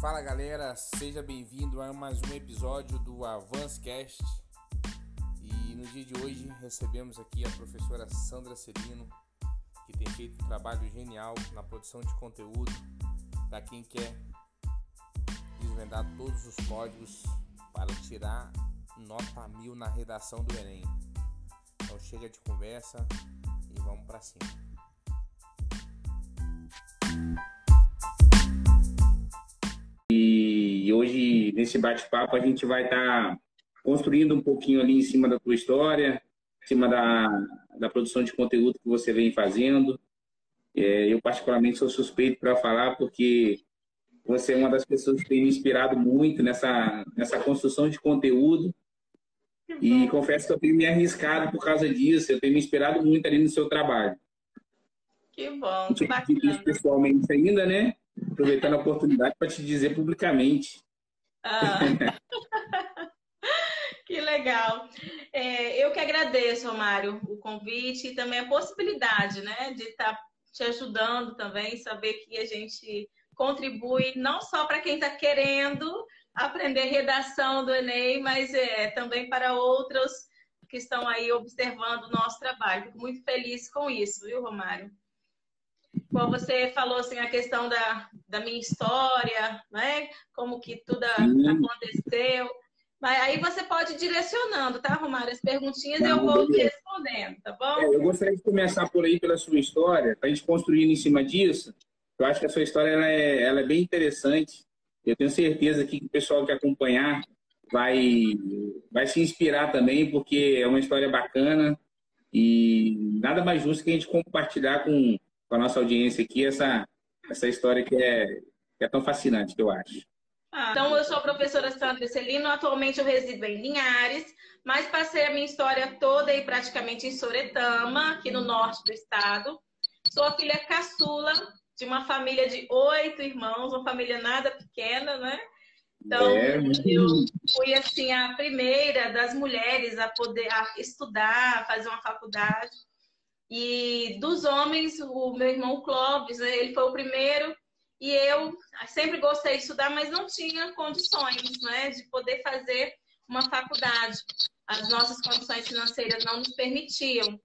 Fala galera, seja bem-vindo a mais um episódio do Avancecast. E no dia de hoje recebemos aqui a professora Sandra Celino, que tem feito um trabalho genial na produção de conteúdo para quem quer desvendar todos os códigos para tirar nota mil na redação do Enem. Então chega de conversa e vamos para cima. E hoje, nesse bate-papo, a gente vai estar tá construindo um pouquinho ali em cima da tua história, em cima da, da produção de conteúdo que você vem fazendo. É, eu, particularmente, sou suspeito para falar, porque você é uma das pessoas que tem me inspirado muito nessa, nessa construção de conteúdo. E confesso que eu tenho me arriscado por causa disso, eu tenho me inspirado muito ali no seu trabalho. Que bom, que bacana. Pessoalmente ainda, né? Aproveitando a oportunidade para te dizer publicamente. Ah. que legal. É, eu que agradeço, Romário, o convite e também a possibilidade né, de estar tá te ajudando também, saber que a gente contribui não só para quem está querendo aprender redação do Enem, mas é, também para outros que estão aí observando o nosso trabalho. Fico muito feliz com isso, viu, Romário? Como você falou assim a questão da, da minha história, né? Como que tudo aconteceu. Mas aí você pode ir direcionando, tá, Romário? As perguntinhas eu vou respondendo, tá bom? É, eu gostaria de começar por aí pela sua história, para a gente construir em cima disso. Eu acho que a sua história ela é, ela é bem interessante. Eu tenho certeza que o pessoal que acompanhar vai, vai se inspirar também, porque é uma história bacana e nada mais justo que a gente compartilhar com, com a nossa audiência aqui essa, essa história que é, que é tão fascinante, que eu acho. Ah, então, eu sou a professora Sandra Celino, atualmente eu resido em Linhares, mas passei a minha história toda aí praticamente em Soretama, aqui no norte do estado. Sou a filha caçula de uma família de oito irmãos, uma família nada pequena, né? Então, é, eu fui assim a primeira das mulheres a poder a estudar, fazer uma faculdade. E dos homens, o meu irmão Clóvis, né, ele foi o primeiro. E eu sempre gostei de estudar, mas não tinha condições né, de poder fazer uma faculdade. As nossas condições financeiras não nos permitiam.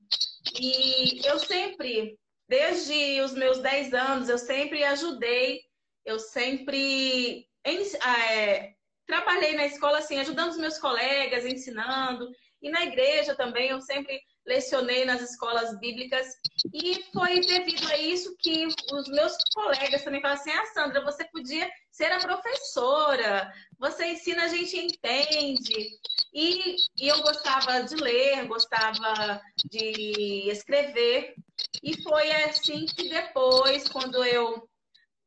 E eu sempre, desde os meus 10 anos, eu sempre ajudei, eu sempre é, trabalhei na escola assim, ajudando os meus colegas, ensinando. E na igreja também, eu sempre lecionei nas escolas bíblicas e foi devido a isso que os meus colegas também falaram assim: ah, Sandra, você podia ser a professora, você ensina, a gente entende. E, e eu gostava de ler, gostava de escrever. E foi assim que depois, quando eu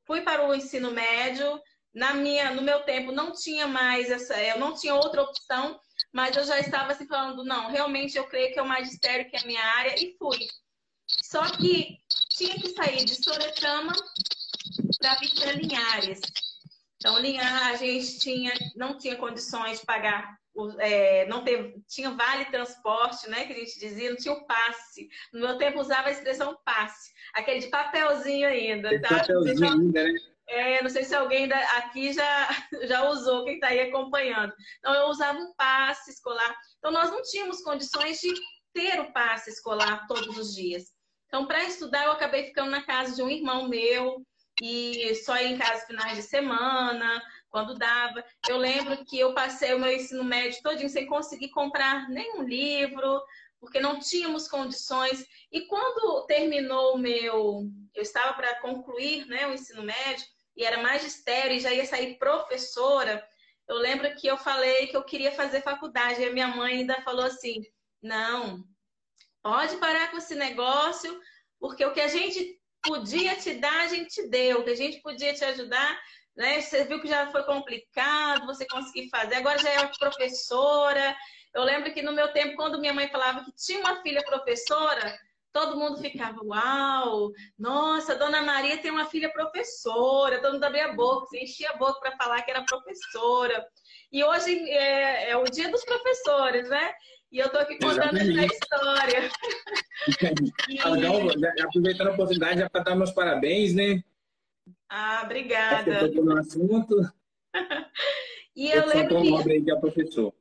fui para o ensino médio, na minha, no meu tempo não tinha mais essa, eu não tinha outra opção mas eu já estava assim falando, não, realmente eu creio que é o magistério que é a minha área e fui. Só que tinha que sair de Soretama para vir para Linhares. Então, Linhares, a gente tinha, não tinha condições de pagar, é, não teve, tinha vale transporte, né, que a gente dizia, não tinha o passe. No meu tempo usava a expressão passe, aquele de papelzinho ainda, tá? Papelzinho ainda, né? É, não sei se alguém aqui já, já usou, quem está aí acompanhando. Então, eu usava um passe escolar. Então, nós não tínhamos condições de ter o passe escolar todos os dias. Então, para estudar, eu acabei ficando na casa de um irmão meu e só ia em casa finais de semana, quando dava. Eu lembro que eu passei o meu ensino médio todinho sem conseguir comprar nenhum livro, porque não tínhamos condições. E quando terminou o meu, eu estava para concluir né, o ensino médio, e era magistério e já ia sair professora, eu lembro que eu falei que eu queria fazer faculdade. E a minha mãe ainda falou assim: não, pode parar com esse negócio, porque o que a gente podia te dar, a gente deu, o que a gente podia te ajudar, né? Você viu que já foi complicado, você conseguir fazer, agora já é professora. Eu lembro que no meu tempo, quando minha mãe falava que tinha uma filha professora, todo mundo ficava, uau, nossa, Dona Maria tem uma filha professora, todo mundo abria a boca, enchia a boca para falar que era professora. E hoje é, é, o dia dos professores, né? E eu estou aqui contando Exatamente. essa história. e... Aproveitando a oportunidade já para dar meus parabéns, né? Ah, obrigada. No assunto. e eu, eu lembro que... nobre aí que é professor.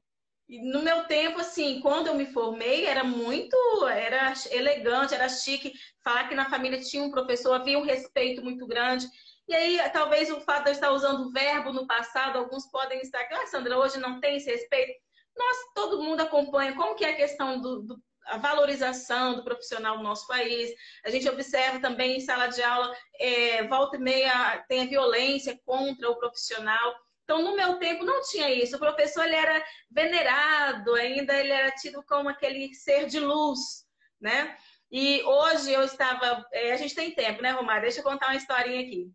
No meu tempo, assim, quando eu me formei, era muito, era elegante, era chique. Falar que na família tinha um professor, havia um respeito muito grande. E aí, talvez o fato de eu estar usando o verbo no passado, alguns podem estar aqui, ah, Sandra, hoje não tem esse respeito. Nós, todo mundo acompanha como que é a questão do, do a valorização do profissional no nosso país. A gente observa também em sala de aula, é, volta e meia tem a violência contra o profissional. Então, no meu tempo, não tinha isso. O professor ele era venerado, ainda ele era tido como aquele ser de luz, né? E hoje eu estava... É, a gente tem tempo, né, Romário? Deixa eu contar uma historinha aqui.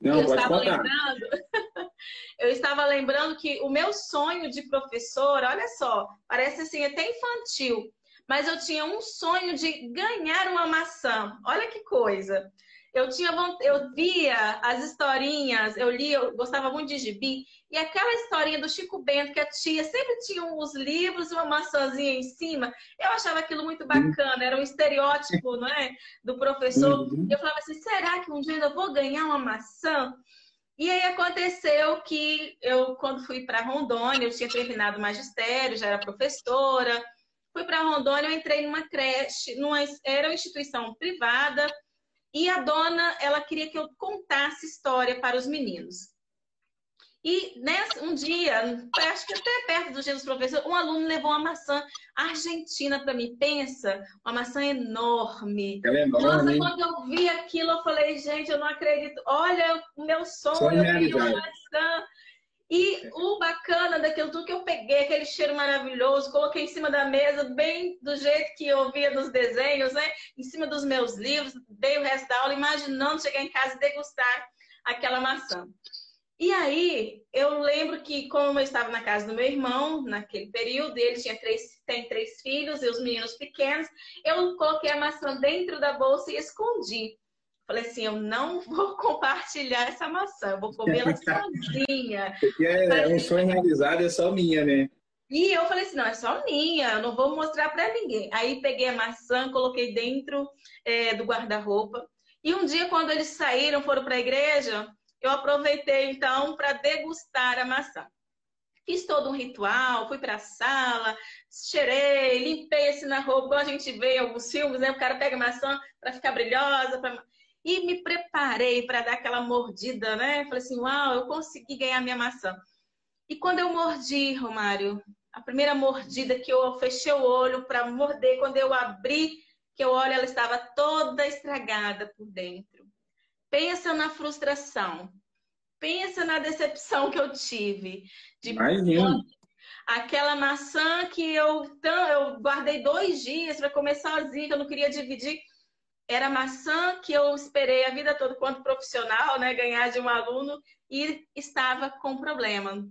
Não, eu estava contar. lembrando, eu estava lembrando que o meu sonho de professora, olha só, parece assim até infantil, mas eu tinha um sonho de ganhar uma maçã. Olha que coisa. Eu tinha eu via as historinhas, eu lia, eu gostava muito de gibi, e aquela historinha do Chico Bento, que a tia sempre tinha os livros e uma maçãzinha em cima, eu achava aquilo muito bacana, era um estereótipo, não é? Do professor. Uhum. Eu falava assim, será que um dia eu vou ganhar uma maçã? E aí aconteceu que eu, quando fui para Rondônia, eu tinha terminado o magistério, já era professora. Fui para Rondônia, eu entrei numa creche, numa, era uma instituição privada, e a dona, ela queria que eu contasse história para os meninos. E nessa, um dia, acho que até perto do dia dos professores, um aluno levou uma maçã argentina para mim. Pensa, uma maçã enorme. Ela é enorme. Nossa, quando eu vi aquilo, eu falei, gente, eu não acredito. Olha o meu sonho, eu vi uma maçã. E o bacana daquilo tudo que eu peguei, aquele cheiro maravilhoso, coloquei em cima da mesa, bem do jeito que eu via nos desenhos, né? Em cima dos meus livros, dei o resto da aula, imaginando chegar em casa e degustar aquela maçã. E aí, eu lembro que, como eu estava na casa do meu irmão, naquele período, ele tinha três, tem três filhos e os meninos pequenos, eu coloquei a maçã dentro da bolsa e escondi. Falei assim, eu não vou compartilhar essa maçã, eu vou comer ela sozinha. Porque é um sonho realizado, é só minha, né? E eu falei assim, não, é só minha, eu não vou mostrar para ninguém. Aí peguei a maçã, coloquei dentro é, do guarda-roupa. E um dia, quando eles saíram, foram para a igreja, eu aproveitei então para degustar a maçã. Fiz todo um ritual, fui para a sala, cheirei, limpei assim na roupa, igual a gente vê em alguns filmes, né? O cara pega a maçã para ficar brilhosa, pra e me preparei para dar aquela mordida, né? Falei assim, uau, eu consegui ganhar minha maçã. E quando eu mordi, Romário, a primeira mordida que eu fechei o olho para morder, quando eu abri, que eu olho, ela estava toda estragada por dentro. Pensa na frustração. Pensa na decepção que eu tive. De. Aquela maçã que eu, eu guardei dois dias para comer sozinha, que eu não queria dividir era maçã que eu esperei a vida toda quanto profissional, né, ganhar de um aluno e estava com problema.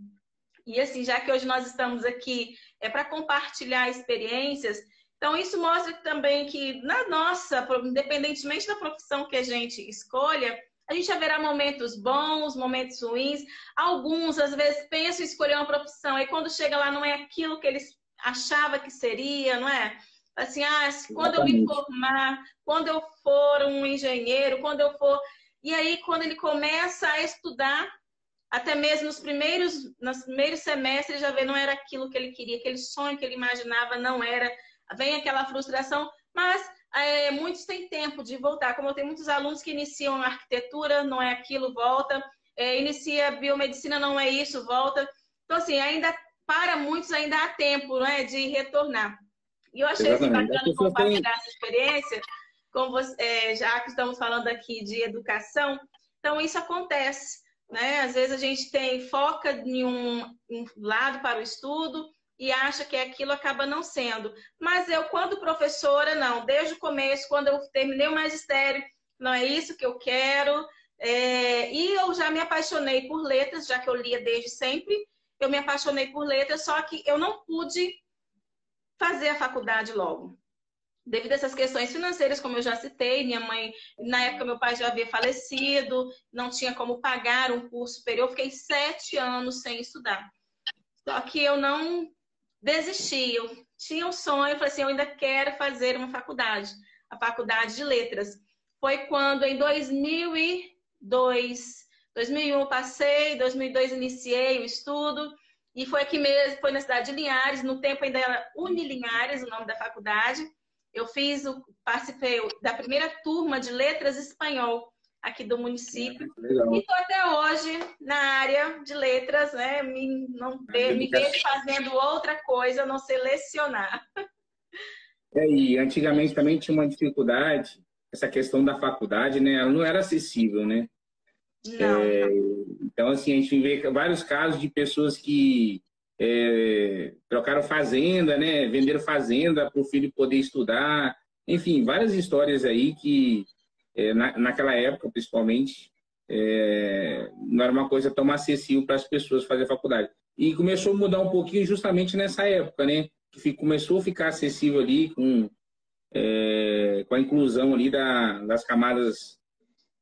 E assim, já que hoje nós estamos aqui é para compartilhar experiências, então isso mostra também que na nossa, independentemente da profissão que a gente escolha, a gente haverá momentos bons, momentos ruins. Alguns às vezes pensam em escolher uma profissão e quando chega lá não é aquilo que eles achava que seria, não é? Assim, ah, quando eu me formar, quando eu for um engenheiro, quando eu for. E aí, quando ele começa a estudar, até mesmo nos primeiros, nos primeiros semestres, já vê, não era aquilo que ele queria, aquele sonho que ele imaginava, não era. Vem aquela frustração, mas é, muitos têm tempo de voltar. Como eu tenho muitos alunos que iniciam arquitetura, não é aquilo, volta. É, inicia biomedicina, não é isso, volta. Então, assim, ainda para muitos ainda há tempo né, de retornar. E eu achei assim, bacana compartilhar essa experiência com você, é, já que estamos falando aqui de educação. Então, isso acontece. Né? Às vezes a gente tem foca em um, um lado para o estudo e acha que aquilo acaba não sendo. Mas eu, quando professora, não, desde o começo, quando eu terminei o magistério, não é isso que eu quero. É, e eu já me apaixonei por letras, já que eu lia desde sempre. Eu me apaixonei por letras, só que eu não pude fazer a faculdade logo. Devido a essas questões financeiras, como eu já citei, minha mãe, na época meu pai já havia falecido, não tinha como pagar um curso superior, fiquei sete anos sem estudar. Só que eu não desisti, eu tinha um sonho, falei assim, eu ainda quero fazer uma faculdade, a faculdade de letras. Foi quando, em 2002, 2001 eu passei, 2002 iniciei o estudo, e foi aqui mesmo, foi na cidade de Linhares, no tempo ainda era Unilinhares, o nome da faculdade. Eu fiz, o, participei da primeira turma de letras espanhol aqui do município. Legal. E estou até hoje na área de letras, né? Me, não, me vejo fazendo outra coisa, não sei lecionar. É, e antigamente também tinha uma dificuldade, essa questão da faculdade, né? Ela não era acessível, né? É, então, assim, a gente vê vários casos de pessoas que é, trocaram fazenda, né? Venderam fazenda para o filho poder estudar. Enfim, várias histórias aí que, é, na, naquela época, principalmente, é, não era uma coisa tão acessível para as pessoas fazer faculdade. E começou a mudar um pouquinho justamente nessa época, né? Que começou a ficar acessível ali com, é, com a inclusão ali da, das camadas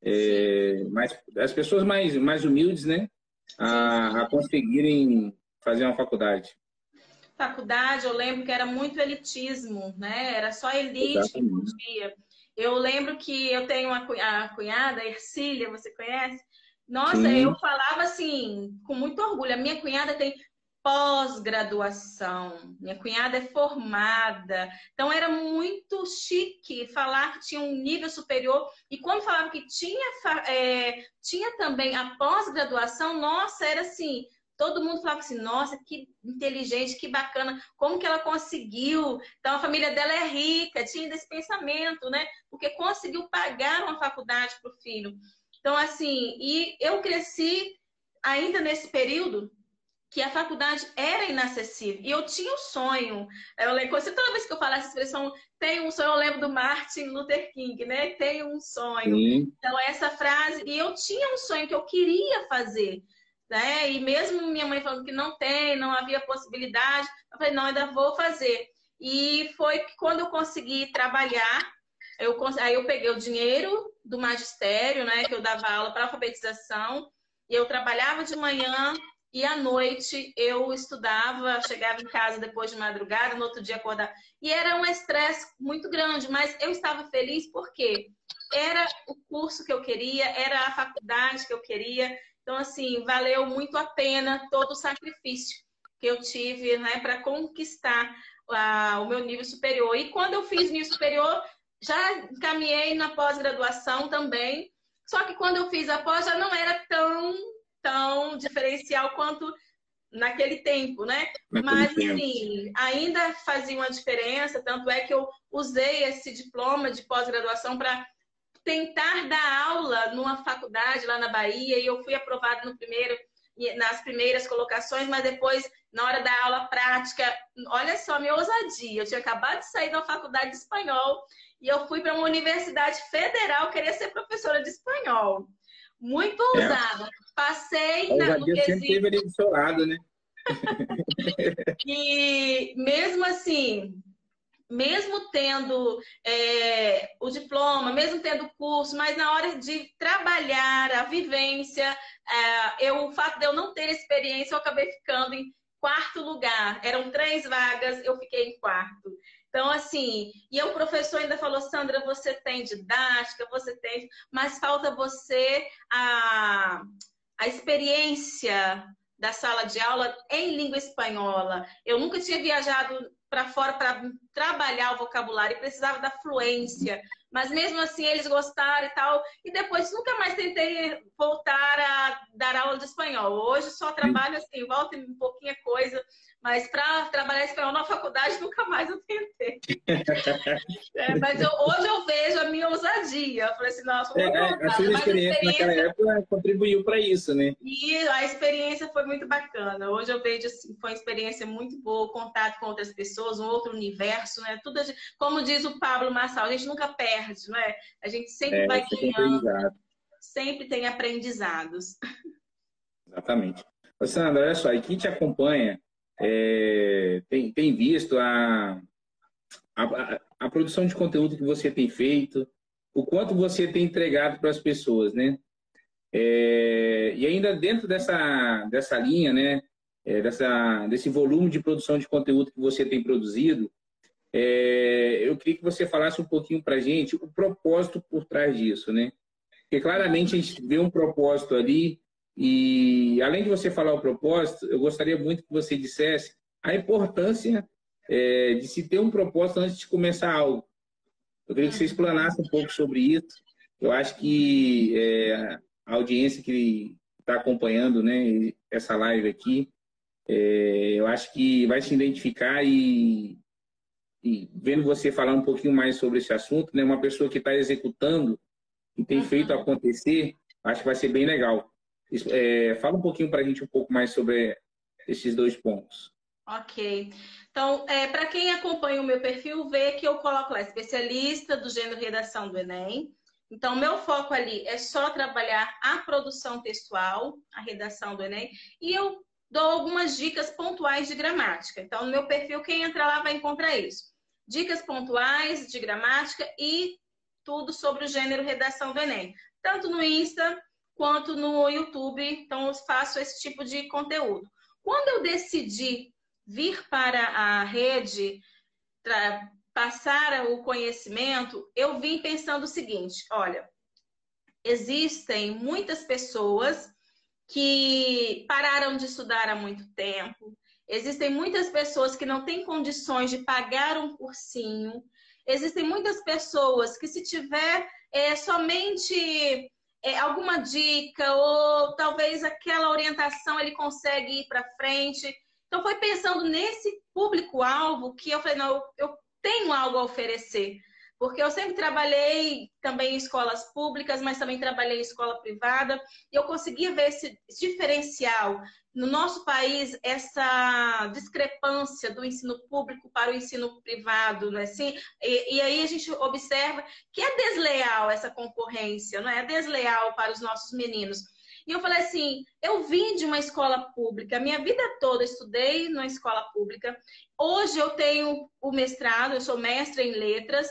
é, mais, as pessoas mais, mais humildes, né? A, a conseguirem fazer uma faculdade. Faculdade, eu lembro que era muito elitismo, né? Era só elite Exatamente. que podia. Eu lembro que eu tenho uma a cunhada, Ercília, você conhece? Nossa, Sim. eu falava assim, com muito orgulho. A minha cunhada tem pós-graduação. Minha cunhada é formada. Então era muito chique falar que tinha um nível superior. E quando falava que tinha, é, tinha também a pós-graduação, nossa, era assim. Todo mundo falava assim, nossa, que inteligente, que bacana, como que ela conseguiu? Então a família dela é rica, tinha esse pensamento, né? Porque conseguiu pagar uma faculdade para o filho. Então, assim, e eu cresci ainda nesse período que a faculdade era inacessível. E eu tinha um sonho. Eu lembro, toda vez que eu falo essa expressão, tem um sonho, eu lembro do Martin Luther King, né? Tem um sonho. Sim. Então, essa frase, e eu tinha um sonho que eu queria fazer. Né? E mesmo minha mãe falando que não tem, não havia possibilidade, eu falei, não, ainda vou fazer. E foi quando eu consegui trabalhar, eu, aí eu peguei o dinheiro do magistério, né? Que eu dava aula para alfabetização, e eu trabalhava de manhã e à noite eu estudava, chegava em casa depois de madrugada, no outro dia acordava. E era um estresse muito grande, mas eu estava feliz porque era o curso que eu queria, era a faculdade que eu queria. Então, assim, valeu muito a pena todo o sacrifício que eu tive né, para conquistar uh, o meu nível superior. E quando eu fiz nível superior, já caminhei na pós-graduação também. Só que quando eu fiz a pós, já não era tão tão diferencial quanto naquele tempo, né? Naquele Mas, tempo. assim, ainda fazia uma diferença, tanto é que eu usei esse diploma de pós-graduação para tentar dar aula numa faculdade lá na Bahia e eu fui aprovada no primeiro nas primeiras colocações, mas depois, na hora da aula prática, olha só minha ousadia. Eu tinha acabado de sair da faculdade de espanhol e eu fui para uma universidade federal querer ser professora de espanhol. Muito ousada. É. Passei na, no quesito. sempre teve ali do seu lado, né? e mesmo assim, mesmo tendo é, o diploma, mesmo tendo o curso, mas na hora de trabalhar a vivência, é, eu, o fato de eu não ter experiência, eu acabei ficando em quarto lugar. Eram três vagas, eu fiquei em quarto. Então, assim, e o professor ainda falou, Sandra, você tem didática, você tem, mas falta você a, a experiência da sala de aula em língua espanhola. Eu nunca tinha viajado para fora para trabalhar o vocabulário e precisava da fluência. Mas mesmo assim eles gostaram e tal. E depois nunca mais tentei voltar a dar aula de espanhol. Hoje só trabalho assim, volta um pouquinho coisa mas para trabalhar espanhol na faculdade, nunca mais eu tentei. é, mas eu, hoje eu vejo a minha ousadia. Eu falei assim, nossa, é, é a sua experiência, naquela época contribuiu para isso, né? E a experiência foi muito bacana. Hoje eu vejo assim, foi uma experiência muito boa, contato com outras pessoas, um outro universo, né? Tudo, como diz o Pablo Marçal, a gente nunca perde, não é? A gente sempre é, vai ganhando, sempre tem aprendizados. Exatamente. Sandra, olha só, e quem te acompanha é, tem, tem visto a, a, a, produção de conteúdo que você tem feito, o quanto você tem entregado para as pessoas, né? É, e ainda dentro dessa, dessa linha, né? É, dessa, desse volume de produção de conteúdo que você tem produzido, é, eu queria que você falasse um pouquinho para gente o propósito por trás disso, né? Porque claramente a gente vê um propósito ali e além de você falar o propósito, eu gostaria muito que você dissesse a importância é, de se ter um propósito antes de começar algo. Eu queria que você explanasse um pouco sobre isso. Eu acho que é, a audiência que está acompanhando né, essa live aqui, é, eu acho que vai se identificar e, e, vendo você falar um pouquinho mais sobre esse assunto, né, uma pessoa que está executando e tem feito acontecer, acho que vai ser bem legal. É, fala um pouquinho para a gente um pouco mais sobre esses dois pontos. Ok. Então, é, para quem acompanha o meu perfil, vê que eu coloco lá especialista do gênero redação do Enem. Então, meu foco ali é só trabalhar a produção textual, a redação do Enem, e eu dou algumas dicas pontuais de gramática. Então, no meu perfil, quem entrar lá vai encontrar isso. Dicas pontuais de gramática e tudo sobre o gênero redação do Enem. Tanto no Insta quanto no YouTube. Então, eu faço esse tipo de conteúdo. Quando eu decidi vir para a rede, passar o conhecimento, eu vim pensando o seguinte: olha, existem muitas pessoas que pararam de estudar há muito tempo, existem muitas pessoas que não têm condições de pagar um cursinho, existem muitas pessoas que, se tiver é, somente é, alguma dica ou talvez aquela orientação ele consegue ir para frente. Então, foi pensando nesse público-alvo que eu falei: não, eu, eu tenho algo a oferecer. Porque eu sempre trabalhei também em escolas públicas, mas também trabalhei em escola privada, e eu conseguia ver esse diferencial. No nosso país, essa discrepância do ensino público para o ensino privado, não é assim? E, e aí a gente observa que é desleal essa concorrência, não é? É desleal para os nossos meninos. E eu falei assim: eu vim de uma escola pública, minha vida toda estudei numa escola pública. Hoje eu tenho o mestrado, eu sou mestra em letras,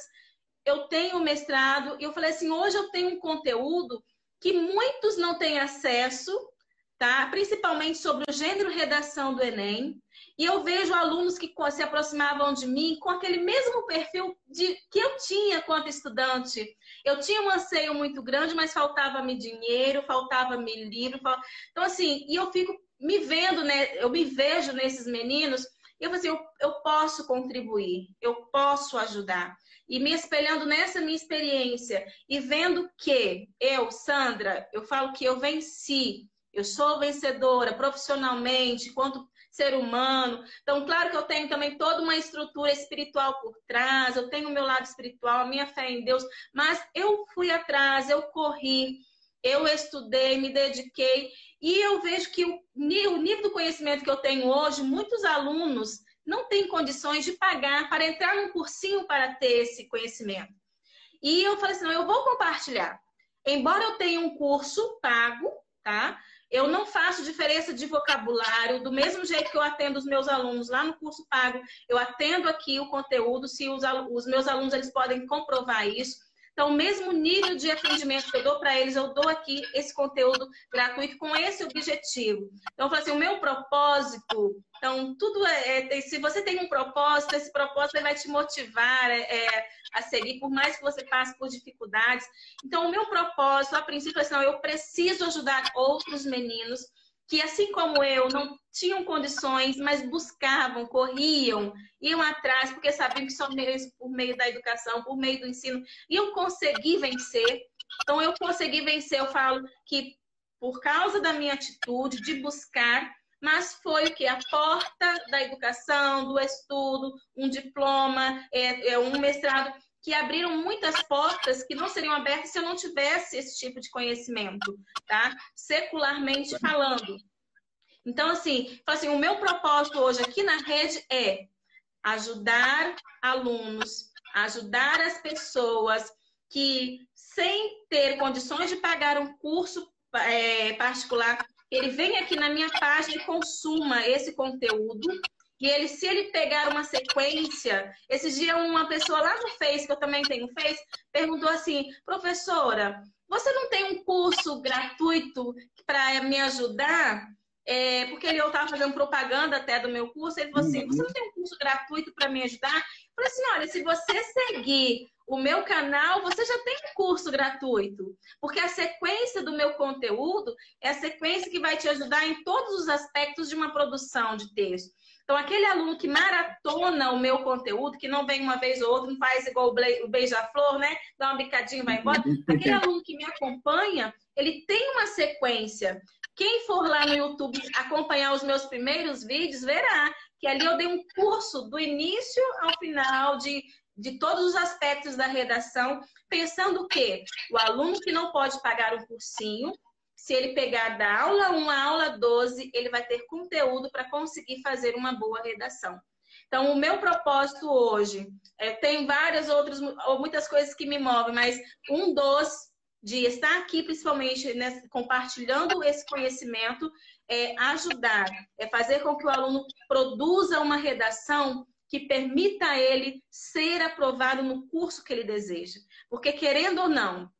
eu tenho mestrado, e eu falei assim: hoje eu tenho um conteúdo que muitos não têm acesso, tá? Principalmente sobre o gênero redação do Enem. E eu vejo alunos que se aproximavam de mim com aquele mesmo perfil de, que eu tinha quanto estudante. Eu tinha um anseio muito grande, mas faltava-me dinheiro, faltava-me livro. Então, assim, e eu fico me vendo, né? Eu me vejo nesses meninos e eu assim, eu, eu posso contribuir, eu posso ajudar. E me espelhando nessa minha experiência e vendo que eu, Sandra, eu falo que eu venci, eu sou vencedora profissionalmente, quanto ser humano. Então, claro que eu tenho também toda uma estrutura espiritual por trás, eu tenho o meu lado espiritual, a minha fé em Deus, mas eu fui atrás, eu corri, eu estudei, me dediquei, e eu vejo que o nível do conhecimento que eu tenho hoje, muitos alunos não têm condições de pagar para entrar num cursinho para ter esse conhecimento. E eu falei assim, não, eu vou compartilhar. Embora eu tenha um curso pago, tá? Eu não faço diferença de vocabulário, do mesmo jeito que eu atendo os meus alunos lá no curso pago, eu atendo aqui o conteúdo, se os, os meus alunos eles podem comprovar isso. Então, o mesmo nível de atendimento que eu dou para eles, eu dou aqui esse conteúdo gratuito com esse objetivo. Então, eu falo assim, o meu propósito, então, tudo é, é se você tem um propósito, esse propósito vai te motivar é, é, a seguir, por mais que você passe por dificuldades. Então, o meu propósito, a princípio, é assim, eu preciso ajudar outros meninos que, assim como eu, não tinham condições, mas buscavam, corriam, iam atrás, porque sabiam que só mesmo por meio da educação, por meio do ensino, iam conseguir vencer. Então, eu consegui vencer, eu falo que por causa da minha atitude de buscar, mas foi o que? A porta da educação, do estudo, um diploma, é, é um mestrado que abriram muitas portas que não seriam abertas se eu não tivesse esse tipo de conhecimento, tá? Secularmente falando. Então, assim, assim, o meu propósito hoje aqui na rede é ajudar alunos, ajudar as pessoas que, sem ter condições de pagar um curso é, particular, ele vem aqui na minha página e consuma esse conteúdo e ele, se ele pegar uma sequência, esse dia uma pessoa lá no Face, que eu também tenho Face, perguntou assim, professora, você não tem um curso gratuito para me ajudar? É, porque ele, eu estava fazendo propaganda até do meu curso, ele falou assim, você não tem um curso gratuito para me ajudar? Falei assim: olha, se você seguir o meu canal, você já tem um curso gratuito. Porque a sequência do meu conteúdo é a sequência que vai te ajudar em todos os aspectos de uma produção de texto. Então, aquele aluno que maratona o meu conteúdo, que não vem uma vez ou outra, não faz igual o beija-flor, né? Dá uma bicadinha e vai embora. Aquele aluno que me acompanha, ele tem uma sequência. Quem for lá no YouTube acompanhar os meus primeiros vídeos, verá que ali eu dei um curso do início ao final de, de todos os aspectos da redação, pensando que o aluno que não pode pagar um cursinho, se ele pegar da aula 1 à aula 12, ele vai ter conteúdo para conseguir fazer uma boa redação. Então, o meu propósito hoje, é, tem várias outras, ou muitas coisas que me movem, mas um dos de estar aqui, principalmente né, compartilhando esse conhecimento, é ajudar, é fazer com que o aluno produza uma redação que permita a ele ser aprovado no curso que ele deseja. Porque, querendo ou não,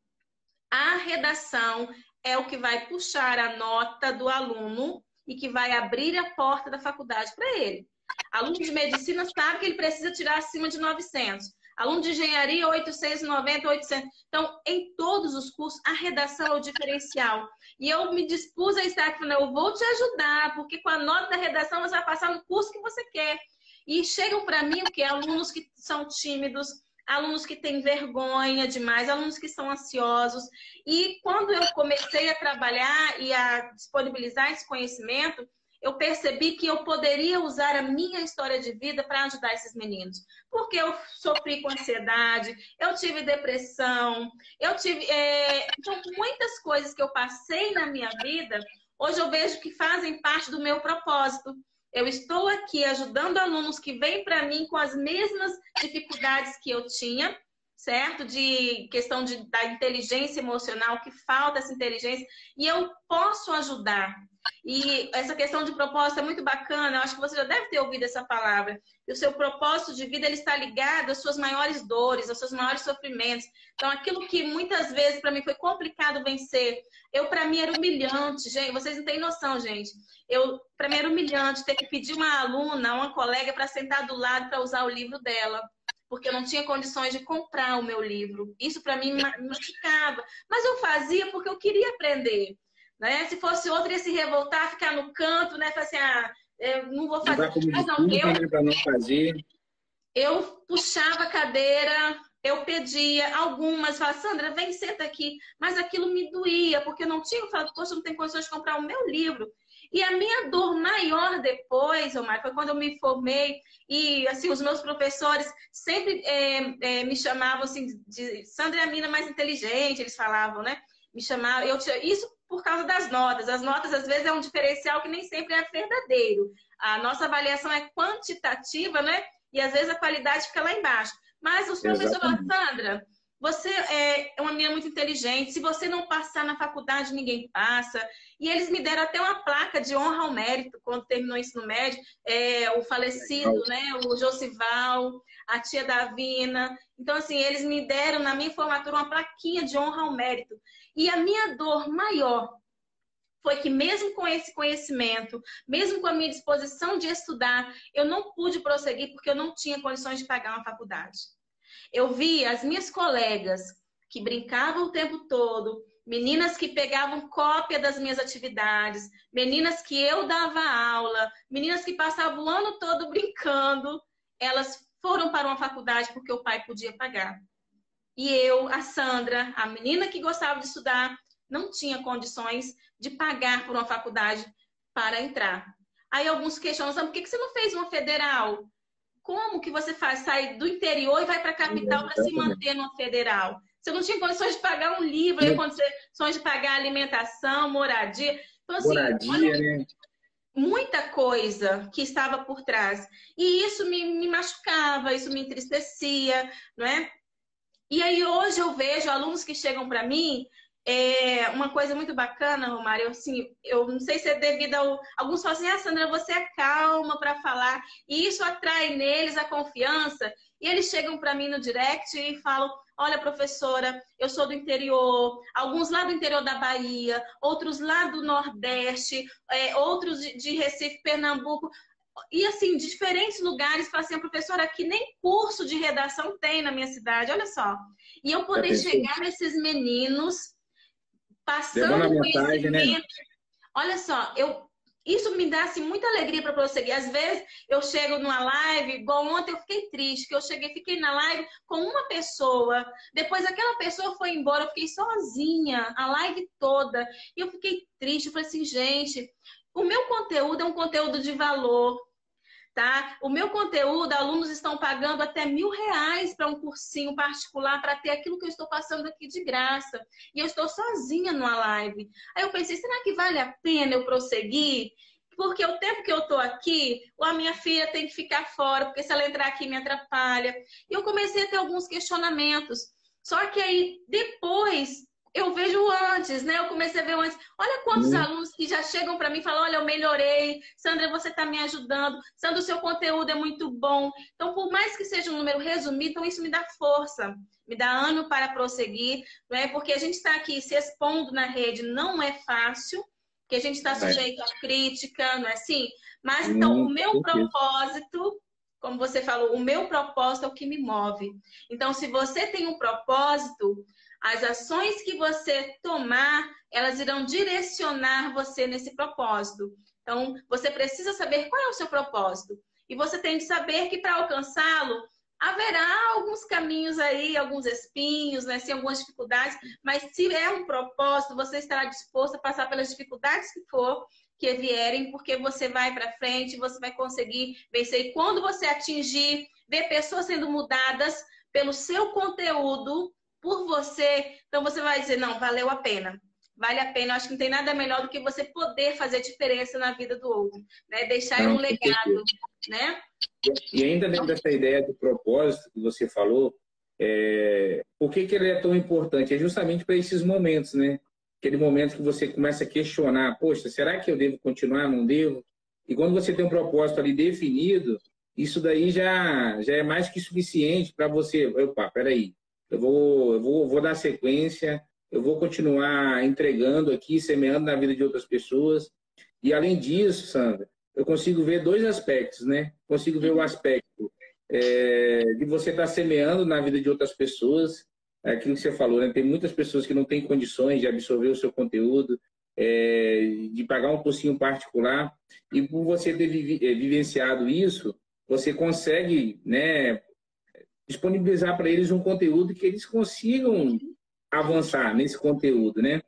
a redação é o que vai puxar a nota do aluno e que vai abrir a porta da faculdade para ele. Aluno de medicina sabe que ele precisa tirar acima de 900. Aluno de engenharia, 890, 800. Então, em todos os cursos, a redação é o diferencial. E eu me dispus a estar aqui, falando, eu vou te ajudar, porque com a nota da redação você vai passar no curso que você quer. E chegam para mim o que? Alunos que são tímidos, alunos que têm vergonha demais, alunos que são ansiosos. E quando eu comecei a trabalhar e a disponibilizar esse conhecimento, eu percebi que eu poderia usar a minha história de vida para ajudar esses meninos. Porque eu sofri com ansiedade, eu tive depressão, eu tive. É... Então, muitas coisas que eu passei na minha vida, hoje eu vejo que fazem parte do meu propósito. Eu estou aqui ajudando alunos que vêm para mim com as mesmas dificuldades que eu tinha, certo? De questão de, da inteligência emocional, que falta essa inteligência, e eu posso ajudar. E essa questão de propósito é muito bacana, eu acho que você já deve ter ouvido essa palavra. E o seu propósito de vida ele está ligado às suas maiores dores, aos seus maiores sofrimentos. Então, aquilo que muitas vezes para mim foi complicado vencer, eu para mim era humilhante, gente, vocês não têm noção, gente. Eu para mim era humilhante ter que pedir uma aluna, uma colega para sentar do lado para usar o livro dela porque eu não tinha condições de comprar o meu livro. Isso para mim me machucava. Mas eu fazia porque eu queria aprender. Né? Se fosse outro, ia se revoltar, ficar no canto, né? Falar assim, ah, não vou fazer. Mas não, eu, né, não fazer. eu puxava a cadeira, eu pedia algumas, falava, Sandra, vem, senta aqui. Mas aquilo me doía, porque eu não tinha, eu falava, poxa, não tenho condições de comprar o meu livro. E a minha dor maior depois, Omar, foi quando eu me formei e assim os meus professores sempre é, é, me chamavam assim de Sandra é a mina mais inteligente, eles falavam, né? Me chamavam, eu isso por causa das notas. As notas, às vezes, é um diferencial que nem sempre é verdadeiro. A nossa avaliação é quantitativa, né? E às vezes a qualidade fica lá embaixo. Mas os professores falam, Sandra, você é uma menina muito inteligente. Se você não passar na faculdade, ninguém passa. E eles me deram até uma placa de honra ao mérito quando terminou o ensino médio. É, o falecido, né? O Josival, a tia Davina. Então, assim, eles me deram na minha formatura uma plaquinha de honra ao mérito. E a minha dor maior foi que mesmo com esse conhecimento, mesmo com a minha disposição de estudar, eu não pude prosseguir porque eu não tinha condições de pagar uma faculdade. Eu vi as minhas colegas que brincavam o tempo todo, meninas que pegavam cópia das minhas atividades, meninas que eu dava aula, meninas que passavam o ano todo brincando, elas foram para uma faculdade porque o pai podia pagar. E eu, a Sandra, a menina que gostava de estudar, não tinha condições de pagar por uma faculdade para entrar. Aí alguns questionam, por que você não fez uma federal? Como que você faz sair do interior e vai para a capital para se manter numa federal? Você não tinha condições de pagar um livro, não condições de pagar alimentação, moradia. Então, assim, moradia, olha, né? muita coisa que estava por trás. E isso me, me machucava, isso me entristecia, não é? E aí hoje eu vejo alunos que chegam para mim, é uma coisa muito bacana, Romário, assim, eu não sei se é devido ao... Alguns falam assim, ah, Sandra, você é calma para falar, e isso atrai neles a confiança, e eles chegam para mim no direct e falam, olha, professora, eu sou do interior, alguns lá do interior da Bahia, outros lá do Nordeste, é, outros de Recife, Pernambuco, e assim, de diferentes lugares, falei assim, professora, aqui nem curso de redação tem na minha cidade, olha só. E eu poder chegar nesses meninos, passando conhecimento. Né? Olha só, eu isso me dá assim, muita alegria para prosseguir. Às vezes eu chego numa live, igual ontem eu fiquei triste, que eu cheguei, fiquei na live com uma pessoa, depois aquela pessoa foi embora, eu fiquei sozinha, a live toda, e eu fiquei triste, eu falei assim, gente, o meu conteúdo é um conteúdo de valor, tá? O meu conteúdo, alunos estão pagando até mil reais para um cursinho particular para ter aquilo que eu estou passando aqui de graça. E eu estou sozinha numa live. Aí eu pensei, será que vale a pena eu prosseguir? Porque o tempo que eu estou aqui, a minha filha tem que ficar fora, porque se ela entrar aqui me atrapalha. E eu comecei a ter alguns questionamentos. Só que aí, depois eu vejo antes, né? Eu comecei a ver antes. Olha quantos uhum. alunos que já chegam para mim e falam: Olha, eu melhorei. Sandra, você está me ajudando. Sandra, o seu conteúdo é muito bom. Então, por mais que seja um número resumido, então isso me dá força, me dá ano para prosseguir, né? Porque a gente está aqui se expondo na rede não é fácil, porque a gente está sujeito à crítica, não é assim? Mas então, o meu propósito como você falou, o meu propósito é o que me move. Então, se você tem um propósito, as ações que você tomar, elas irão direcionar você nesse propósito. Então, você precisa saber qual é o seu propósito. E você tem de saber que para alcançá-lo, haverá alguns caminhos aí, alguns espinhos, né? Sim, algumas dificuldades, mas se é um propósito, você estará disposto a passar pelas dificuldades que for, que vierem, porque você vai para frente, você vai conseguir vencer. E quando você atingir, ver pessoas sendo mudadas pelo seu conteúdo, por você, então você vai dizer, não, valeu a pena. Vale a pena, eu acho que não tem nada melhor do que você poder fazer diferença na vida do outro, né? Deixar não, um legado, né? E ainda dentro dessa ideia do propósito que você falou, é... por que, que ele é tão importante? É justamente para esses momentos, né? Aquele momento que você começa a questionar, poxa, será que eu devo continuar, não devo? E quando você tem um propósito ali definido, isso daí já, já é mais que suficiente para você. Opa, peraí, eu vou, eu vou, vou dar sequência, eu vou continuar entregando aqui, semeando na vida de outras pessoas. E além disso, Sandra, eu consigo ver dois aspectos, né? Consigo ver o aspecto é, de você estar tá semeando na vida de outras pessoas, é aquilo que você falou, né? Tem muitas pessoas que não têm condições de absorver o seu conteúdo, é, de pagar um cursinho particular, e por você ter é, vivenciado isso, você consegue, né, disponibilizar para eles um conteúdo que eles consigam avançar nesse conteúdo, né?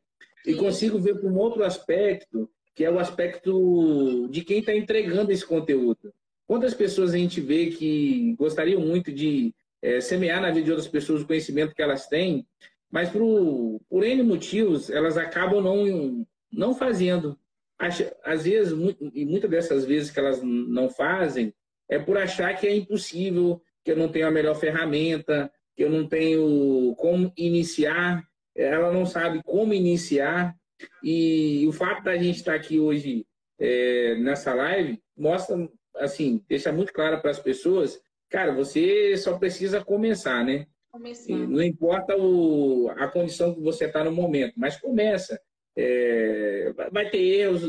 E consigo ver por um outro aspecto, que é o aspecto de quem está entregando esse conteúdo. Quantas pessoas a gente vê que gostariam muito de é, semear na vida de outras pessoas o conhecimento que elas têm, mas por, por N motivos elas acabam não, não fazendo. Às vezes, e muitas dessas vezes que elas não fazem, é por achar que é impossível, que eu não tenho a melhor ferramenta, que eu não tenho como iniciar, ela não sabe como iniciar. E o fato da gente estar aqui hoje é, nessa live mostra, assim, deixa muito claro para as pessoas, cara, você só precisa começar, né? Começar. Não importa o, a condição que você está no momento, mas começa. É, vai ter erros,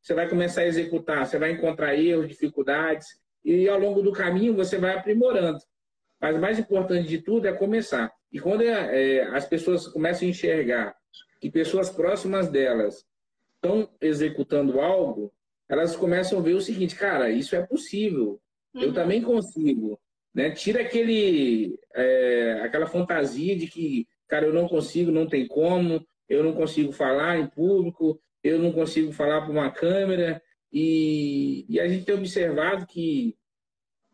você vai começar a executar, você vai encontrar erros, dificuldades, e ao longo do caminho você vai aprimorando. Mas o mais importante de tudo é começar. E quando é, é, as pessoas começam a enxergar que pessoas próximas delas estão executando algo, elas começam a ver o seguinte, cara, isso é possível, uhum. eu também consigo. Né? Tira aquele, é, aquela fantasia de que, cara, eu não consigo, não tem como, eu não consigo falar em público, eu não consigo falar para uma câmera, e, e a gente tem observado que,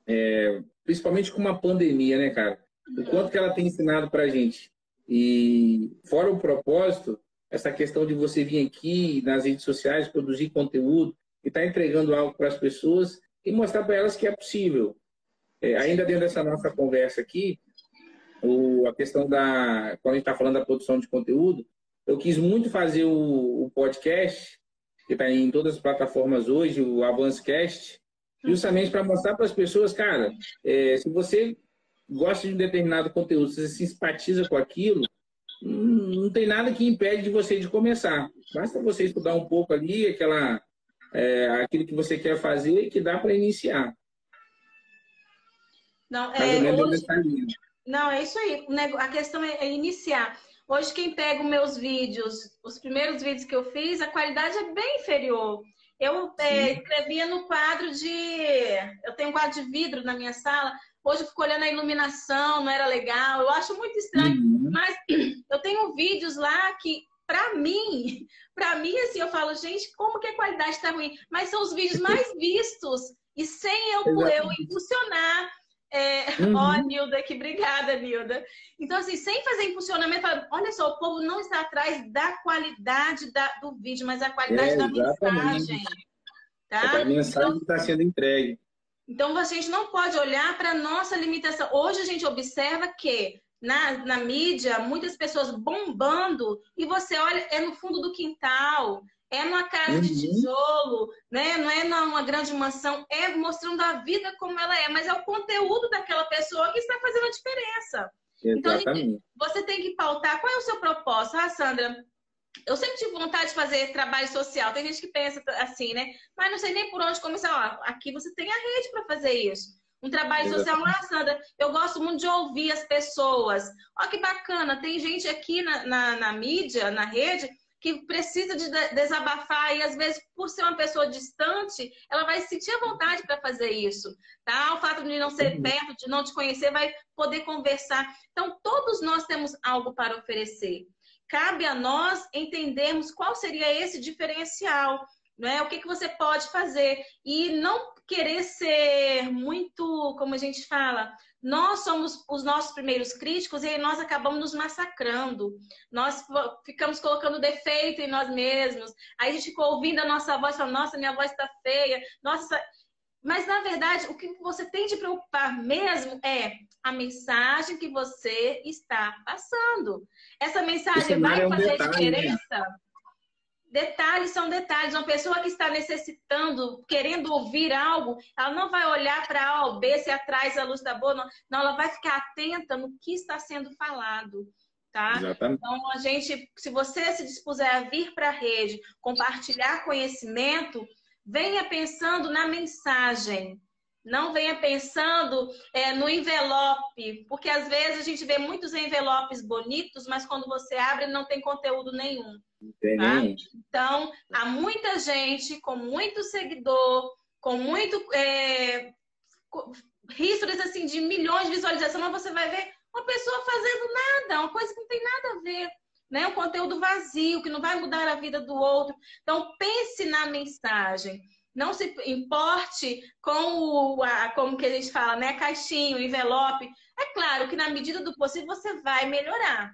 é, principalmente com uma pandemia, né, cara? O quanto que ela tem ensinado para a gente. E fora o propósito, essa questão de você vir aqui nas redes sociais, produzir conteúdo e estar tá entregando algo para as pessoas e mostrar para elas que é possível. É, ainda dentro dessa nossa conversa aqui, o, a questão da. Quando a gente está falando da produção de conteúdo, eu quis muito fazer o, o podcast que está em todas as plataformas hoje, o Avancecast, justamente para mostrar para as pessoas, cara, é, se você gosta de um determinado conteúdo, se você se simpatiza com aquilo, não tem nada que impede de você de começar. Basta você estudar um pouco ali, aquela, é, aquilo que você quer fazer e que dá para iniciar. Não, é, hoje... Não, é isso aí. A questão é, é iniciar. Hoje, quem pega os meus vídeos, os primeiros vídeos que eu fiz, a qualidade é bem inferior. Eu é, escrevia no quadro de. Eu tenho um quadro de vidro na minha sala. Hoje eu fico olhando a iluminação, não era legal. Eu acho muito estranho. Uhum. Mas eu tenho vídeos lá que, para mim, para mim, assim, eu falo, gente, como que a qualidade está ruim? Mas são os vídeos mais vistos. E sem eu, eu impulsionar é, uhum. Ó, Nilda, que obrigada, Nilda. Então, assim, sem fazer impulsionamento, olha só, o povo não está atrás da qualidade da, do vídeo, mas a qualidade é, da mensagem. Tá? A mensagem então, está sendo entregue. Então, a gente não pode olhar para a nossa limitação. Hoje a gente observa que na, na mídia, muitas pessoas bombando, e você olha, é no fundo do quintal, é numa casa uhum. de tijolo, né? não é numa grande mansão, é mostrando a vida como ela é, mas é o conteúdo daquela pessoa que está fazendo a diferença. Exatamente. Então, você tem que pautar qual é o seu propósito. Ah, Sandra, eu sempre tive vontade de fazer trabalho social. Tem gente que pensa assim, né? Mas não sei nem por onde começar. Ó, aqui você tem a rede para fazer isso. Um trabalho social, ah, Sandra, eu gosto muito de ouvir as pessoas. Olha que bacana, tem gente aqui na, na, na mídia, na rede, que precisa de desabafar e às vezes por ser uma pessoa distante, ela vai sentir a vontade para fazer isso, tá? O fato de não ser uhum. perto, de não te conhecer, vai poder conversar. Então, todos nós temos algo para oferecer. Cabe a nós entendermos qual seria esse diferencial, não é? O que, que você pode fazer e não querer ser muito, como a gente fala, nós somos os nossos primeiros críticos e nós acabamos nos massacrando. Nós ficamos colocando defeito em nós mesmos. Aí a gente ficou ouvindo a nossa voz, falando, nossa, minha voz está feia, nossa. Mas, na verdade, o que você tem de preocupar mesmo é a mensagem que você está passando. Essa mensagem vai é um fazer detalhe, né? diferença? Né? Detalhes são detalhes. Uma pessoa que está necessitando, querendo ouvir algo, ela não vai olhar para A ou B se atrás a luz da boa, não. não, ela vai ficar atenta no que está sendo falado. Tá? Então, a gente, se você se dispuser a vir para a rede, compartilhar conhecimento, venha pensando na mensagem. Não venha pensando é, no envelope, porque às vezes a gente vê muitos envelopes bonitos, mas quando você abre não tem conteúdo nenhum. Tá? Então, há muita gente com muito seguidor, com muito é, assim, de milhões de visualizações, mas você vai ver uma pessoa fazendo nada, uma coisa que não tem nada a ver. Né? Um conteúdo vazio, que não vai mudar a vida do outro. Então, pense na mensagem. Não se importe com o, a, como que a gente fala, né? Caixinho, envelope. É claro que na medida do possível você vai melhorar.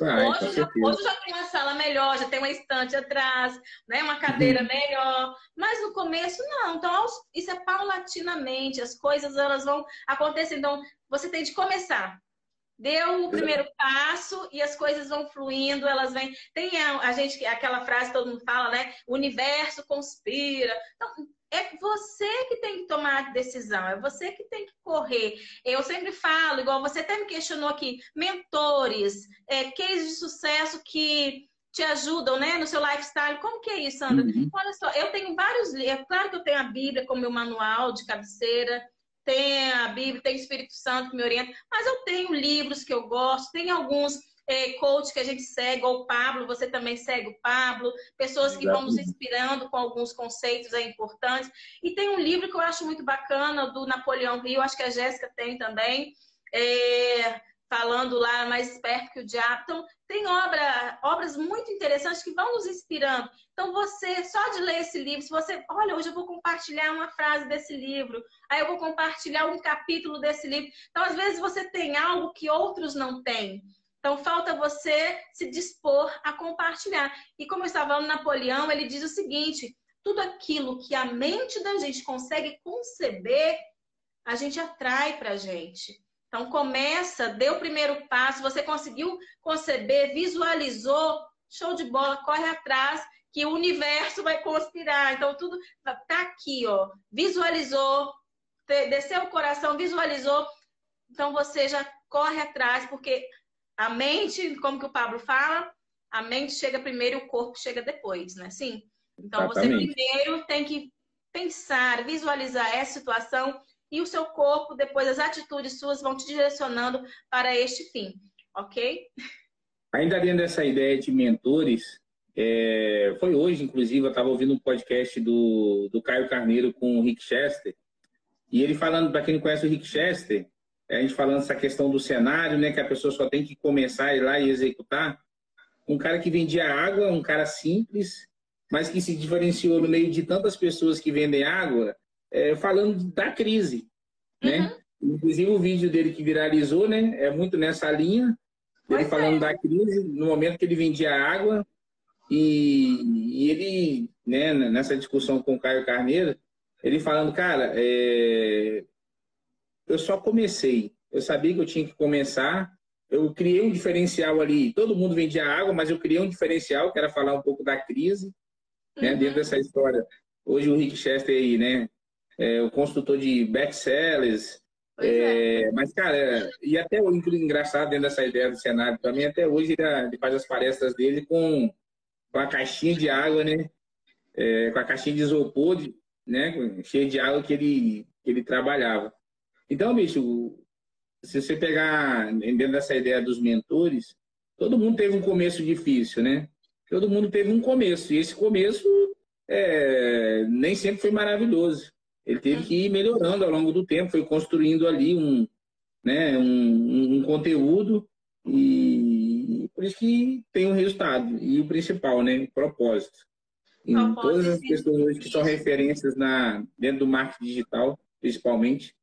Hoje, já, hoje já tem uma sala melhor, já tem uma estante atrás, né? uma cadeira uhum. melhor. Mas no começo, não. Então, isso é paulatinamente, as coisas elas vão acontecer. Então, você tem de começar. Deu o primeiro passo e as coisas vão fluindo, elas vêm. Tem a, a gente, aquela frase que todo mundo fala, né? O universo conspira. Então, é você que tem que tomar a decisão, é você que tem que correr. Eu sempre falo, igual você até me questionou aqui, mentores, é, cases de sucesso que te ajudam, né, no seu lifestyle. Como que é isso, Sandra? Uhum. Olha só, eu tenho vários livros. É claro que eu tenho a Bíblia como meu manual de cabeceira, tem a Bíblia, tem o Espírito Santo que me orienta, mas eu tenho livros que eu gosto, tem alguns é, coach que a gente segue, ou o Pablo, você também segue o Pablo, pessoas que vão nos inspirando com alguns conceitos aí importantes. E tem um livro que eu acho muito bacana, do Napoleão Rio, acho que a Jéssica tem também, é, falando lá mais esperto que o diabo. Então, tem obra, obras muito interessantes que vão nos inspirando. Então, você, só de ler esse livro, se você, olha, hoje eu vou compartilhar uma frase desse livro, aí eu vou compartilhar um capítulo desse livro. Então, às vezes, você tem algo que outros não têm. Então, falta você se dispor a compartilhar. E como eu estava falando, Napoleão, ele diz o seguinte: tudo aquilo que a mente da gente consegue conceber, a gente atrai para a gente. Então, começa, dê o primeiro passo, você conseguiu conceber, visualizou, show de bola, corre atrás, que o universo vai conspirar. Então, tudo tá aqui, ó. Visualizou, desceu o coração, visualizou. Então, você já corre atrás, porque a mente, como que o Pablo fala, a mente chega primeiro e o corpo chega depois, né? Sim. Então, Exatamente. você primeiro tem que pensar, visualizar essa situação e o seu corpo, depois as atitudes suas vão te direcionando para este fim, ok? Ainda dentro dessa ideia de mentores, é, foi hoje, inclusive, eu estava ouvindo um podcast do, do Caio Carneiro com o Rick Chester, e ele falando, para quem não conhece o Rick Chester, é, a gente falando essa questão do cenário, né, que a pessoa só tem que começar a ir lá e executar. Um cara que vendia água, um cara simples, mas que se diferenciou no meio de tantas pessoas que vendem água, é, falando da crise, né? Uhum. Inclusive o vídeo dele que viralizou, né, é muito nessa linha, ele pois falando é. da crise, no momento que ele vendia água, e, e, ele, né, nessa discussão com o Caio Carneiro, ele falando, cara, é... eu só comecei, eu sabia que eu tinha que começar, eu criei um diferencial ali, todo mundo vendia água, mas eu criei um diferencial, que era falar um pouco da crise, né, uhum. dentro dessa história. Hoje o Rick Chester aí, né, é o construtor de best-sellers, é, é. Mas, cara, e até o engraçado dentro dessa ideia do cenário também, até hoje ele, faz as palestras dele com, com a caixinha de água, né? É, com a caixinha de isopor, de, né? Cheia de água que ele, que ele trabalhava. Então, bicho, se você pegar dentro dessa ideia dos mentores, todo mundo teve um começo difícil, né? Todo mundo teve um começo, e esse começo é, nem sempre foi maravilhoso. Ele teve que ir melhorando ao longo do tempo, foi construindo ali um, né, um, um conteúdo e por isso que tem um resultado. E o principal, né, o propósito. Em todas as pessoas hoje que são referências na, dentro do marketing digital, principalmente,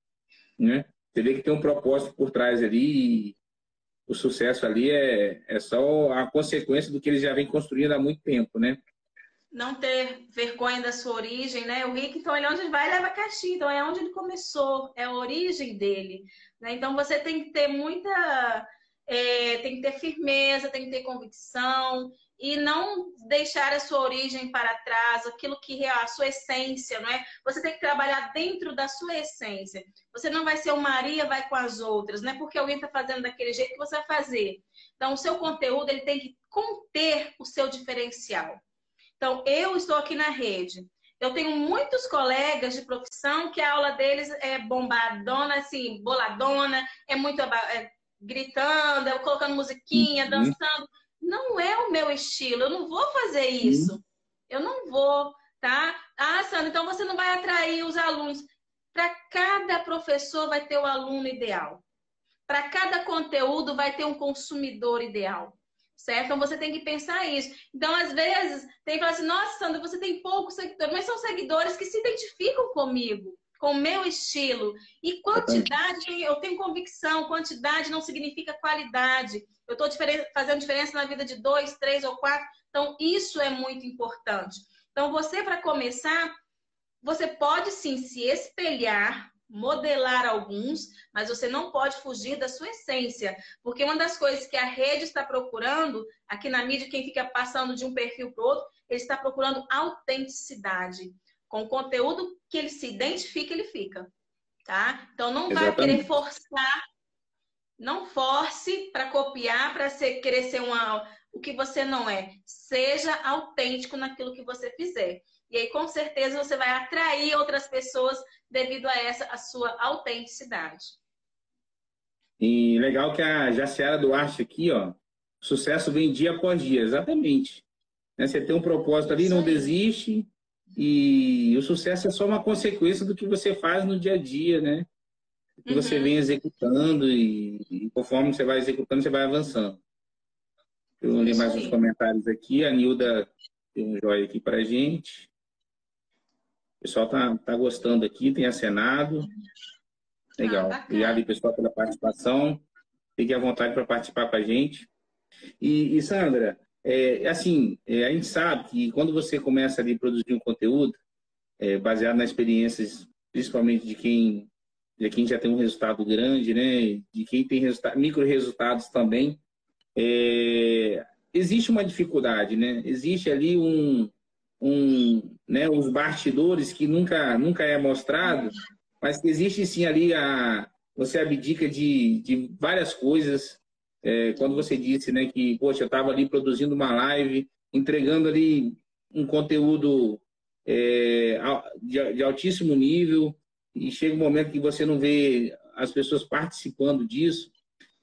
né? Você vê que tem um propósito por trás ali e o sucesso ali é, é só a consequência do que eles já vêm construindo há muito tempo, né? Não ter vergonha da sua origem, né? O Rick, então, ele é onde ele vai leva caixinha, então é onde ele começou, é a origem dele. Né? Então você tem que ter muita. É, tem que ter firmeza, tem que ter convicção e não deixar a sua origem para trás, aquilo que é a sua essência, não é? Você tem que trabalhar dentro da sua essência. Você não vai ser o Maria, vai com as outras, não é porque alguém está fazendo daquele jeito que você vai fazer. Então, o seu conteúdo ele tem que conter o seu diferencial. Então, eu estou aqui na rede. Eu tenho muitos colegas de profissão que a aula deles é bombadona, assim, boladona, é muito é, gritando, é colocando musiquinha, uhum. dançando. Não é o meu estilo, eu não vou fazer uhum. isso. Eu não vou, tá? Ah, Sandra, então você não vai atrair os alunos. Para cada professor vai ter o aluno ideal. Para cada conteúdo vai ter um consumidor ideal certo? Então você tem que pensar isso. Então, às vezes, tem que falar assim, nossa, Sandra, você tem poucos seguidores, mas são seguidores que se identificam comigo, com o meu estilo. E quantidade, eu tenho convicção, quantidade não significa qualidade. Eu estou fazendo diferença na vida de dois, três ou quatro. Então, isso é muito importante. Então, você, para começar, você pode sim se espelhar modelar alguns, mas você não pode fugir da sua essência, porque uma das coisas que a rede está procurando, aqui na mídia, quem fica passando de um perfil para o outro, ele está procurando autenticidade. Com o conteúdo que ele se identifica, ele fica. Tá? Então não vai Exatamente. querer forçar, não force para copiar, para querer ser uma, o que você não é. Seja autêntico naquilo que você fizer. E aí, com certeza, você vai atrair outras pessoas devido a essa a sua autenticidade. E legal que a Jaciara Duarte aqui, ó, sucesso vem dia após dia, exatamente. Né? Você tem um propósito ali, não desiste, e o sucesso é só uma consequência do que você faz no dia a dia, né? Que uhum. você vem executando e, e, conforme você vai executando, você vai avançando. Eu ler mais uns comentários aqui. A Nilda tem um joia aqui pra gente. O pessoal tá, tá gostando aqui, tem acenado. Legal. Ah, Obrigado, pessoal, pela participação. Fique à vontade para participar com a gente. E, e Sandra, é, assim, é, a gente sabe que quando você começa a produzir um conteúdo, é, baseado nas experiências, principalmente de quem, de quem já tem um resultado grande, né? De quem tem micro resultados também, é, existe uma dificuldade, né? Existe ali um, um, né, os bastidores que nunca, nunca é mostrado, mas que existe sim ali a você abdica de, de várias coisas. É, quando você disse, né, que poxa, eu estava ali produzindo uma live, entregando ali um conteúdo é, de, de altíssimo nível e chega um momento que você não vê as pessoas participando disso,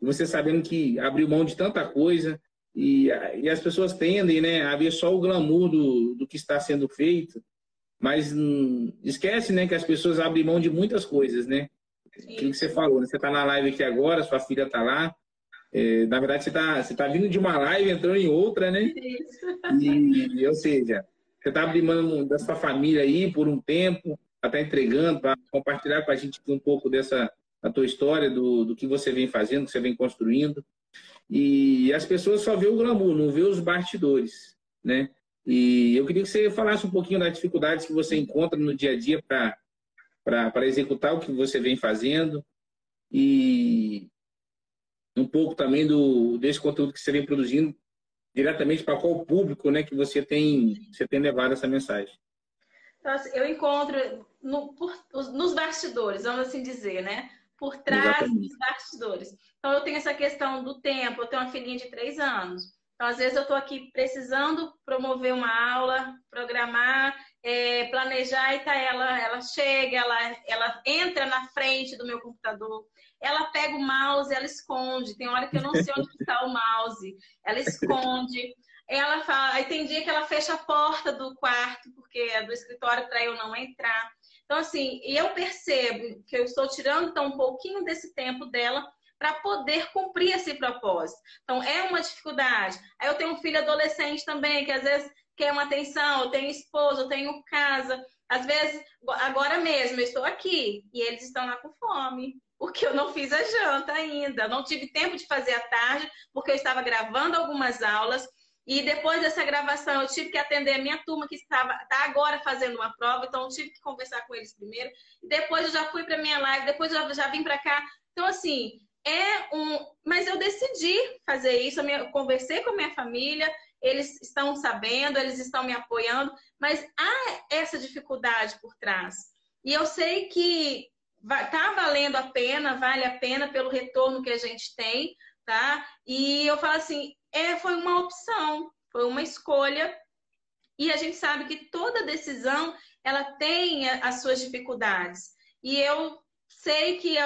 você sabendo que abriu mão de tanta coisa e, e as pessoas tendem né, a ver só o glamour do, do que está sendo feito, mas hum, esquece né, que as pessoas abrem mão de muitas coisas, né? Aquilo que você falou, né? você está na live aqui agora, sua filha está lá, é, na verdade, você está você tá vindo de uma live, entrando em outra, né? Isso. E, ou seja, você está abrindo mão da sua família aí por um tempo, estar tá entregando, para compartilhar com a gente um pouco dessa a tua história, do, do que você vem fazendo, que você vem construindo. E as pessoas só vê o glamour, não vê os bastidores, né? E eu queria que você falasse um pouquinho das dificuldades que você encontra no dia a dia para executar o que você vem fazendo e um pouco também do, desse conteúdo que você vem produzindo diretamente para qual público né, que você tem, você tem levado essa mensagem. Eu encontro no, por, nos bastidores, vamos assim dizer, né? Por trás Exatamente. dos bastidores. Então, eu tenho essa questão do tempo. Eu tenho uma filhinha de três anos. Então, às vezes, eu estou aqui precisando promover uma aula, programar, é, planejar, e tá ela, ela chega, ela, ela entra na frente do meu computador, ela pega o mouse, ela esconde. Tem hora que eu não sei onde está o mouse, ela esconde. Ela fala, aí tem dia que ela fecha a porta do quarto, porque é do escritório para eu não entrar. Então, assim, eu percebo que eu estou tirando então, um pouquinho desse tempo dela para poder cumprir esse propósito. Então, é uma dificuldade. Aí eu tenho um filho adolescente também, que às vezes quer uma atenção, eu tenho esposa, eu tenho casa. Às vezes, agora mesmo, eu estou aqui e eles estão lá com fome porque eu não fiz a janta ainda. Não tive tempo de fazer à tarde, porque eu estava gravando algumas aulas. E depois dessa gravação, eu tive que atender a minha turma, que estava está agora fazendo uma prova, então eu tive que conversar com eles primeiro. Depois eu já fui para minha live, depois eu já vim para cá. Então, assim, é um. Mas eu decidi fazer isso, eu conversei com a minha família, eles estão sabendo, eles estão me apoiando, mas há essa dificuldade por trás. E eu sei que tá valendo a pena, vale a pena pelo retorno que a gente tem, tá? E eu falo assim, é, foi uma opção, foi uma escolha, e a gente sabe que toda decisão ela tem as suas dificuldades. E eu sei que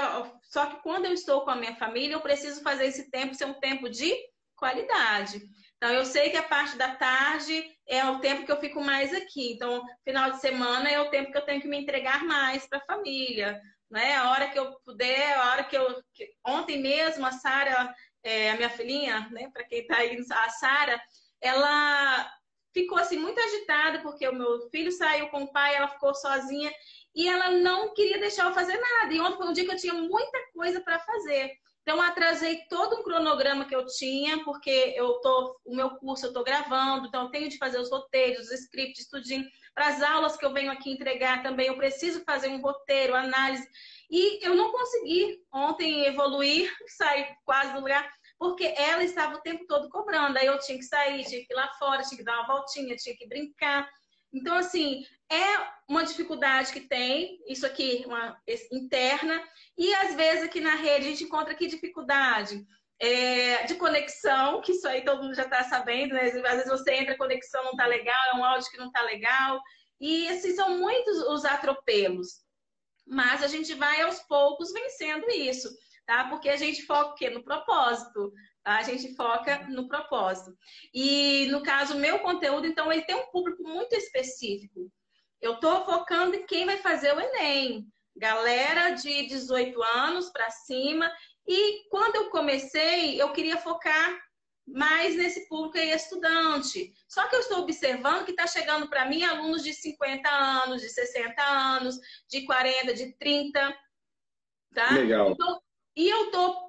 só que quando eu estou com a minha família, eu preciso fazer esse tempo ser um tempo de qualidade. Então, eu sei que a parte da tarde é o tempo que eu fico mais aqui. Então, final de semana é o tempo que eu tenho que me entregar mais para a família né? A hora que eu puder, a hora que eu. Ontem mesmo, a Sara, é, a minha filhinha, né? Para quem está aí, a Sara, ela ficou assim muito agitada porque o meu filho saiu com o pai, ela ficou sozinha e ela não queria deixar eu fazer nada. E ontem foi um dia que eu tinha muita coisa para fazer. Então, atrasei todo um cronograma que eu tinha, porque eu tô, o meu curso eu estou gravando, então eu tenho de fazer os roteiros, os scripts, tudinho. Para as aulas que eu venho aqui entregar também, eu preciso fazer um roteiro, análise. E eu não consegui ontem evoluir, sair quase do lugar, porque ela estava o tempo todo cobrando. Aí eu tinha que sair, tinha que ir lá fora, tinha que dar uma voltinha, tinha que brincar. Então, assim, é uma dificuldade que tem, isso aqui, uma interna, e às vezes aqui na rede a gente encontra aqui dificuldade é, de conexão, que isso aí todo mundo já está sabendo, né? Às vezes você entra, a conexão não está legal, é um áudio que não está legal, e assim, são muitos os atropelos. Mas a gente vai aos poucos vencendo isso, tá? Porque a gente foca o quê? No propósito. Tá? A gente foca no propósito. E no caso, o meu conteúdo, então, ele tem um público muito específico. Eu estou focando em quem vai fazer o Enem. Galera de 18 anos para cima. E quando eu comecei, eu queria focar mais nesse público aí estudante. Só que eu estou observando que está chegando para mim alunos de 50 anos, de 60 anos, de 40, de 30. Tá? Legal. Então, e eu estou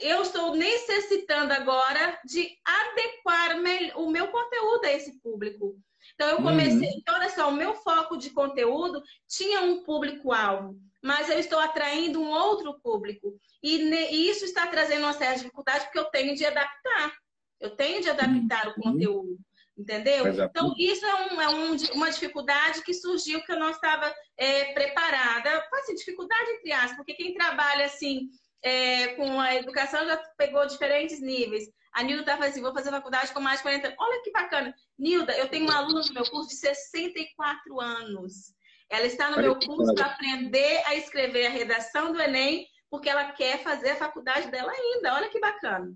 eu estou necessitando agora de adequar o meu conteúdo a esse público. Então, eu comecei. Uhum. Então, olha só, o meu foco de conteúdo tinha um público-alvo, mas eu estou atraindo um outro público. E, e, isso está trazendo uma certa dificuldade, porque eu tenho de adaptar. Eu tenho de adaptar uhum. o conteúdo. Entendeu? Então, isso é, um, é um, uma dificuldade que surgiu que eu não estava é, preparada. Assim, dificuldade entre aspas, porque quem trabalha assim é, com a educação já pegou diferentes níveis. A Nilda tá falando assim, vou fazer faculdade com mais de 40 anos. Olha que bacana. Nilda, eu tenho uma aluna no meu curso de 64 anos. Ela está no meu curso para aprender a escrever a redação do Enem, porque ela quer fazer a faculdade dela ainda. Olha que bacana.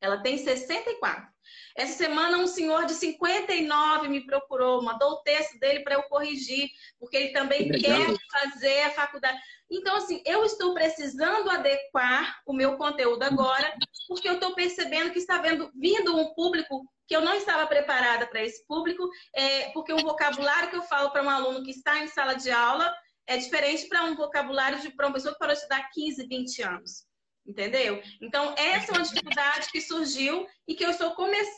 Ela tem 64. Essa semana, um senhor de 59 me procurou, mandou o texto dele para eu corrigir, porque ele também quer fazer a faculdade. Então, assim, eu estou precisando adequar o meu conteúdo agora, porque eu estou percebendo que está vendo, vindo um público que eu não estava preparada para esse público, é, porque o vocabulário que eu falo para um aluno que está em sala de aula é diferente para um vocabulário de para uma pessoa que parou de estudar 15, 20 anos. Entendeu? Então, essa é uma dificuldade que surgiu e que eu estou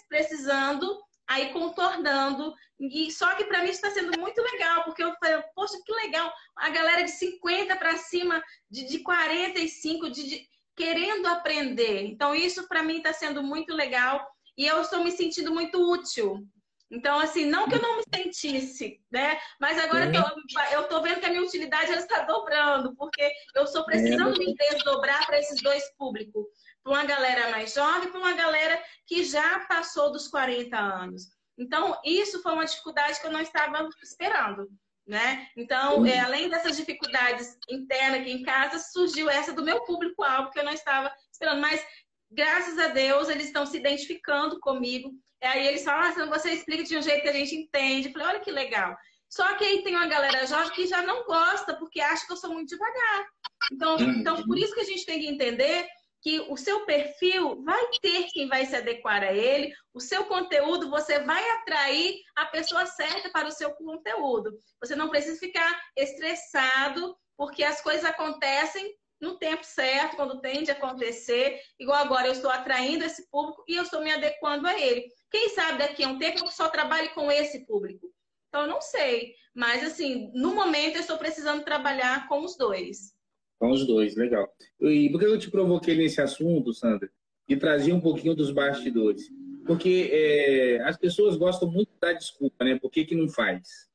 precisando aí contornando. E só que para mim está sendo muito legal, porque eu falei, poxa, que legal, a galera de 50 para cima, de, de 45, de, de querendo aprender. Então, isso para mim está sendo muito legal e eu estou me sentindo muito útil. Então, assim, não que eu não me sentisse, né? Mas agora uhum. eu estou vendo que a minha utilidade está dobrando, porque eu estou precisando me desdobrar para esses dois públicos. Para uma galera mais jovem e para uma galera que já passou dos 40 anos. Então, isso foi uma dificuldade que eu não estava esperando. Né? Então, é, além dessas dificuldades internas aqui em casa, surgiu essa do meu público-alvo que eu não estava esperando. Mas, graças a Deus, eles estão se identificando comigo Aí eles falam, ah, você explica de um jeito que a gente entende. Eu falei, olha que legal. Só que aí tem uma galera jovem que já não gosta, porque acha que eu sou muito devagar. Então, uhum. então, por isso que a gente tem que entender que o seu perfil vai ter quem vai se adequar a ele, o seu conteúdo, você vai atrair a pessoa certa para o seu conteúdo. Você não precisa ficar estressado, porque as coisas acontecem no tempo certo, quando tem de acontecer. Igual agora, eu estou atraindo esse público e eu estou me adequando a ele. Quem sabe daqui a um tempo eu só trabalhe com esse público. Então, eu não sei. Mas, assim, no momento eu estou precisando trabalhar com os dois. Com os dois, legal. E por que eu te provoquei nesse assunto, Sandra? De trazer um pouquinho dos bastidores. Porque é, as pessoas gostam muito da desculpa, né? Por que, que não faz?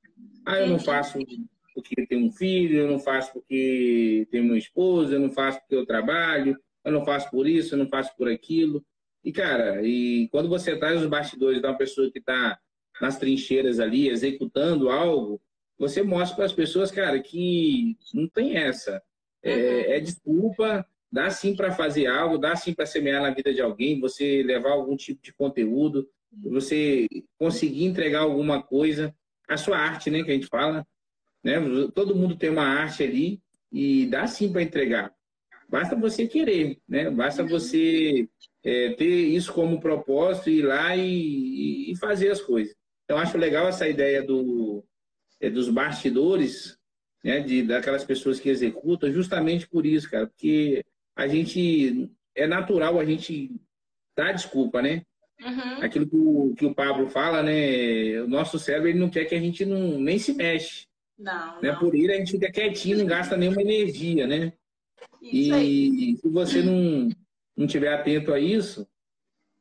Ah, eu não faço porque tenho um filho, eu não faço porque tenho uma esposa, eu não faço porque eu trabalho, eu não faço por isso, eu não faço por aquilo. E, cara, e quando você traz os bastidores de uma pessoa que está nas trincheiras ali, executando algo, você mostra para as pessoas, cara, que não tem essa. É, uhum. é desculpa, dá sim para fazer algo, dá sim para semear na vida de alguém, você levar algum tipo de conteúdo, você conseguir entregar alguma coisa, a sua arte, né, que a gente fala, né? Todo mundo tem uma arte ali e dá sim para entregar. Basta você querer, né? Basta você é, ter isso como propósito, ir lá e, e, fazer as coisas. Então, acho legal essa ideia do, é, dos bastidores, né? De, daquelas pessoas que executam, justamente por isso, cara, porque a gente é natural a gente dar desculpa, né? Uhum. Aquilo que o, que o Pablo fala, né? O nosso cérebro ele não quer que a gente não, nem se mexe. Não, né? não. Por ir a gente fica quietinho, não gasta nenhuma energia, né? E se você não, não tiver atento a isso,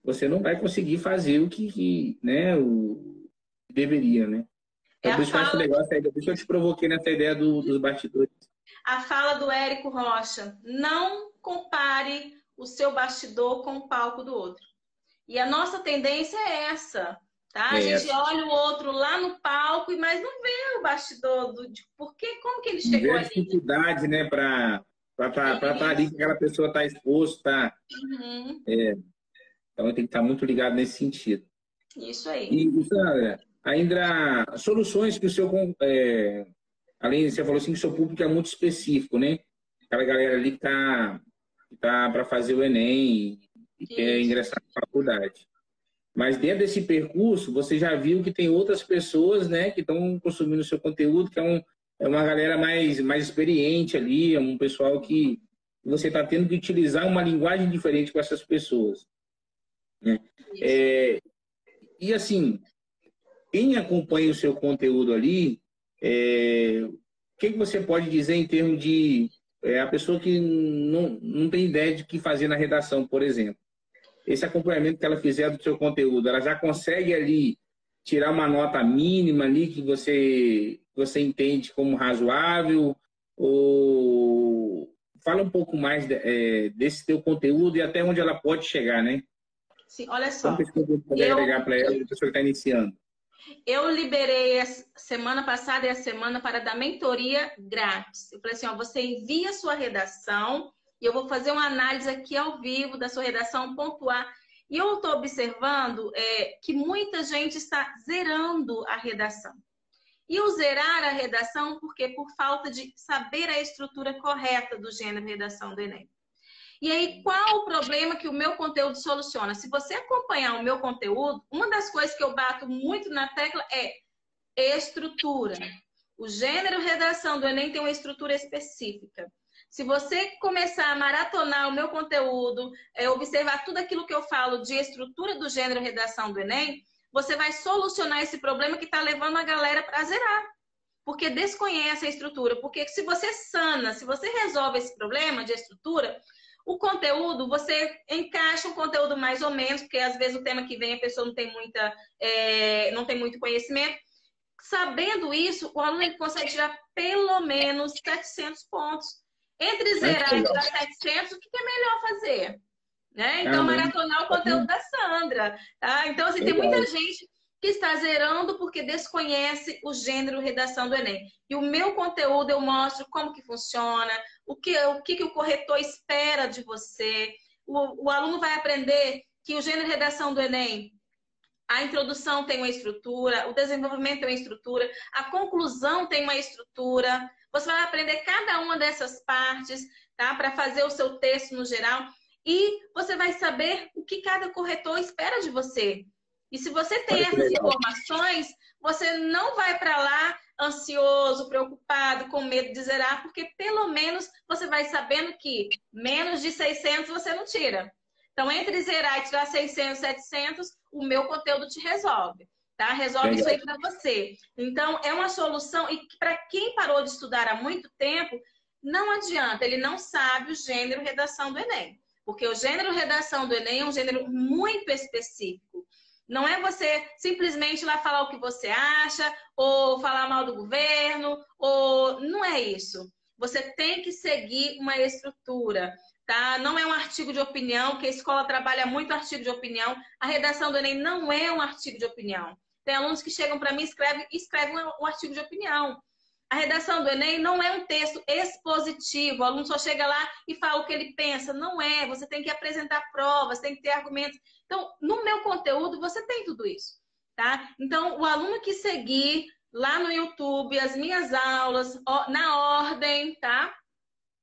você não vai conseguir fazer o que, que né, o deveria, né? Então, é por isso que eu essa ideia. Por isso eu te provoquei nessa ideia do, dos bastidores. A fala do Érico Rocha. Não compare o seu bastidor com o palco do outro. E a nossa tendência é essa. Tá? A gente olha o outro lá no palco, mas não vê o bastidor do de por que, como que ele chegou ali. dificuldade, né, para para estar tá, tá ali que aquela pessoa está exposta. Tá? Uhum. É, então tem que estar tá muito ligado nesse sentido. Isso aí. E, Sandra, ainda soluções que o seu. É, além, você falou assim que o seu público é muito específico, né? Aquela galera ali que está tá, para fazer o Enem e, e quer ingressar na faculdade. Mas dentro desse percurso, você já viu que tem outras pessoas, né, que estão consumindo o seu conteúdo, que é, um, é uma galera mais, mais experiente ali, é um pessoal que você está tendo que utilizar uma linguagem diferente com essas pessoas. Né? É, e assim, quem acompanha o seu conteúdo ali, é, o que, que você pode dizer em termos de é, a pessoa que não, não tem ideia de o que fazer na redação, por exemplo? esse acompanhamento que ela fizer do seu conteúdo, ela já consegue ali tirar uma nota mínima ali que você, você entende como razoável? Ou fala um pouco mais de, é, desse teu conteúdo e até onde ela pode chegar, né? Sim, olha só. Pode eu, agregar para ela, a pessoa está iniciando? Eu liberei a semana passada e a semana para dar mentoria grátis. Eu falei assim, ó, você envia a sua redação e eu vou fazer uma análise aqui ao vivo da sua redação, pontuar. E eu estou observando é, que muita gente está zerando a redação. E o zerar a redação, porque por falta de saber a estrutura correta do gênero redação do Enem. E aí, qual o problema que o meu conteúdo soluciona? Se você acompanhar o meu conteúdo, uma das coisas que eu bato muito na tecla é estrutura. O gênero redação do Enem tem uma estrutura específica. Se você começar a maratonar o meu conteúdo, é, observar tudo aquilo que eu falo de estrutura do gênero redação do Enem, você vai solucionar esse problema que está levando a galera para zerar. Porque desconhece a estrutura. Porque se você sana, se você resolve esse problema de estrutura, o conteúdo, você encaixa um conteúdo mais ou menos, porque às vezes o tema que vem a pessoa não tem, muita, é, não tem muito conhecimento. Sabendo isso, o aluno consegue tirar pelo menos 700 pontos. Entre zerar e tirar 700, o que é melhor fazer? Né? Então, maratonar o conteúdo da Sandra. Tá? Então, assim, tem muita gente que está zerando porque desconhece o gênero redação do Enem. E o meu conteúdo eu mostro como que funciona, o que o, que, que o corretor espera de você. O, o aluno vai aprender que o gênero redação do Enem, a introdução tem uma estrutura, o desenvolvimento tem uma estrutura, a conclusão tem uma estrutura. Você vai aprender cada uma dessas partes, tá? Para fazer o seu texto no geral. E você vai saber o que cada corretor espera de você. E se você tem essas informações, você não vai para lá ansioso, preocupado, com medo de zerar, porque pelo menos você vai sabendo que menos de 600 você não tira. Então, entre zerar e tirar 600, 700, o meu conteúdo te resolve. Tá? Resolve isso aí para você. Então, é uma solução. E para quem parou de estudar há muito tempo, não adianta, ele não sabe o gênero redação do Enem. Porque o gênero redação do Enem é um gênero muito específico. Não é você simplesmente lá falar o que você acha, ou falar mal do governo, ou não é isso. Você tem que seguir uma estrutura, tá? Não é um artigo de opinião, que a escola trabalha muito artigo de opinião. A redação do Enem não é um artigo de opinião. Tem alunos que chegam para mim e escrevem, escrevem um artigo de opinião. A redação do Enem não é um texto expositivo, o aluno só chega lá e fala o que ele pensa. Não é, você tem que apresentar provas, tem que ter argumentos. Então, no meu conteúdo, você tem tudo isso, tá? Então, o aluno que seguir lá no YouTube as minhas aulas, na ordem, tá?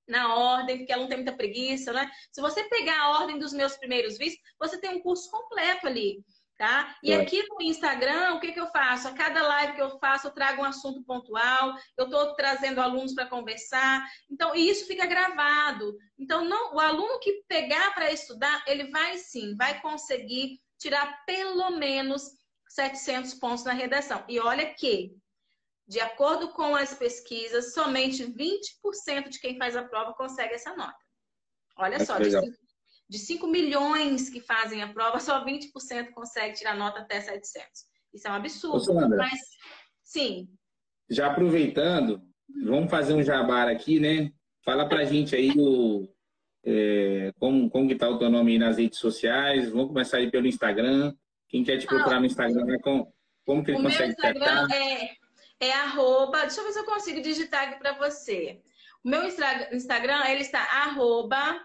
Na ordem, porque aluno tem muita preguiça, né? Se você pegar a ordem dos meus primeiros vídeos, você tem um curso completo ali. Tá? E aqui no Instagram, o que, que eu faço? A cada live que eu faço, eu trago um assunto pontual, eu estou trazendo alunos para conversar. Então, e isso fica gravado. Então, não, o aluno que pegar para estudar, ele vai sim, vai conseguir tirar pelo menos 700 pontos na redação. E olha que, de acordo com as pesquisas, somente 20% de quem faz a prova consegue essa nota. Olha é só, de de 5 milhões que fazem a prova, só 20% consegue tirar nota até 700. Isso é um absurdo. Ô, mas, sim. Já aproveitando, vamos fazer um jabar aqui, né? Fala pra gente aí o, é, como, como que tá o teu nome aí nas redes sociais. Vamos começar aí pelo Instagram. Quem quer te procurar ah, no Instagram, como, como que ele consegue O meu Instagram é, é arroba... Deixa eu ver se eu consigo digitar aqui para você. O meu Instagram, ele está arroba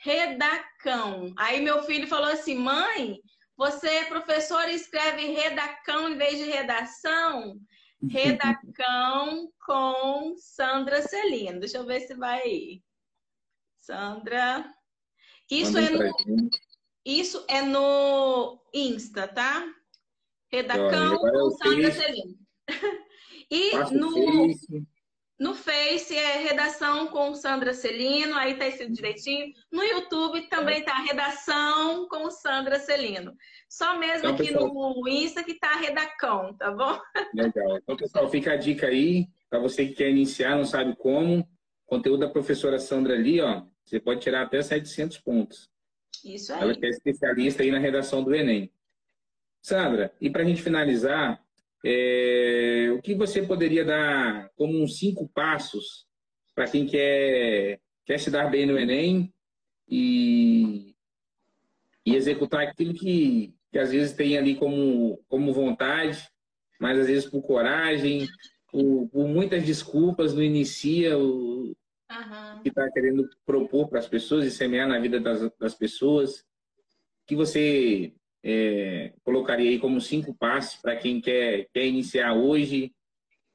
redacão. Aí meu filho falou assim: mãe, você é professora e escreve redacão em vez de redação? Redacão com Sandra Celino. Deixa eu ver se vai aí. Sandra. Isso é no, isso é no Insta, tá? Redacão com Sandra Celino. E no, no Face é redação com Sandra Celino, aí tá escrito direitinho. No YouTube também tá redação com Sandra Celino. Só mesmo então, aqui pessoal... no Insta que tá redacão, tá bom? Legal. Então, pessoal, fica a dica aí para você que quer iniciar, não sabe como. Conteúdo da professora Sandra ali, ó, você pode tirar até 700 pontos. Isso aí. Ela é especialista aí na redação do Enem. Sandra, e para a gente finalizar, é, o que você poderia dar como uns cinco passos para quem quer quer se dar bem no Enem e, e executar aquilo que, que às vezes tem ali como, como vontade, mas às vezes por coragem, por, por muitas desculpas, não inicia o uhum. que está querendo propor para as pessoas e semear na vida das, das pessoas. que você é, colocaria aí como cinco passos para quem quer, quer iniciar hoje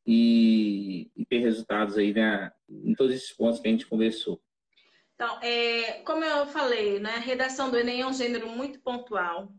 e, e ter resultados aí né, em todos esses pontos que a gente conversou? Então, é, como eu falei, né, a redação do Enem é um gênero muito pontual.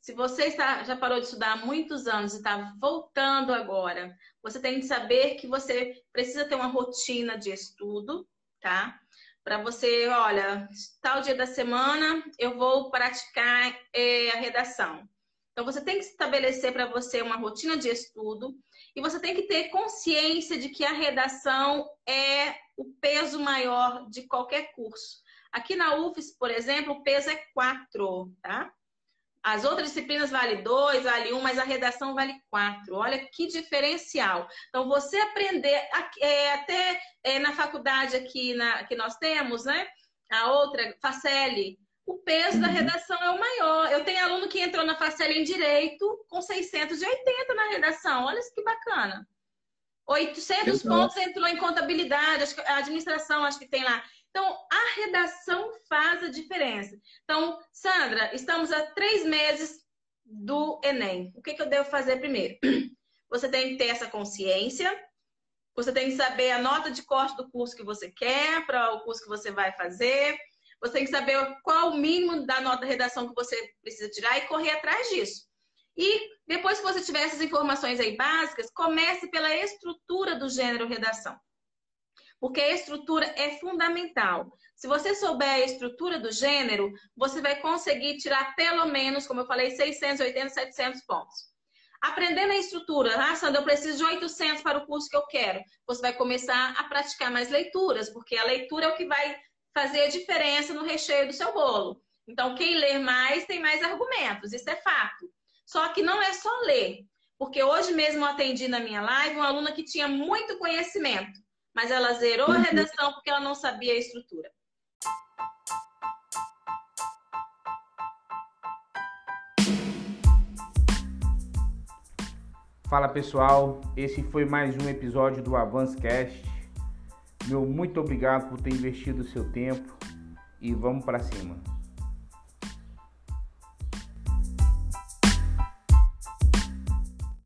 Se você está, já parou de estudar há muitos anos e está voltando agora, você tem que saber que você precisa ter uma rotina de estudo, tá? Para você, olha, tal dia da semana eu vou praticar é, a redação. Então, você tem que estabelecer para você uma rotina de estudo e você tem que ter consciência de que a redação é o peso maior de qualquer curso. Aqui na UFES, por exemplo, o peso é 4, tá? As outras disciplinas vale 2, vale 1, um, mas a redação vale 4. Olha que diferencial. Então, você aprender, é, até é, na faculdade aqui na, que nós temos, né? A outra, Facele, o peso da uhum. redação é o maior. Eu tenho aluno que entrou na Facele em Direito com 680 na redação. Olha isso que bacana. 800 Exato. pontos entrou em contabilidade, a administração, acho que tem lá. Então, a redação faz a diferença. Então, Sandra, estamos a três meses do Enem. O que, que eu devo fazer primeiro? Você tem que ter essa consciência, você tem que saber a nota de corte do curso que você quer, para o curso que você vai fazer. Você tem que saber qual o mínimo da nota de redação que você precisa tirar e correr atrás disso. E depois que você tiver essas informações aí básicas, comece pela estrutura do gênero redação porque a estrutura é fundamental. Se você souber a estrutura do gênero, você vai conseguir tirar pelo menos, como eu falei, 680, 700 pontos. Aprendendo a estrutura, ah, Sandra, eu preciso de 800 para o curso que eu quero. Você vai começar a praticar mais leituras, porque a leitura é o que vai fazer a diferença no recheio do seu bolo. Então, quem ler mais tem mais argumentos, isso é fato. Só que não é só ler, porque hoje mesmo eu atendi na minha live uma aluna que tinha muito conhecimento, mas ela zerou a uhum. redação porque ela não sabia a estrutura. Fala pessoal, esse foi mais um episódio do Avancecast. Meu muito obrigado por ter investido o seu tempo e vamos para cima.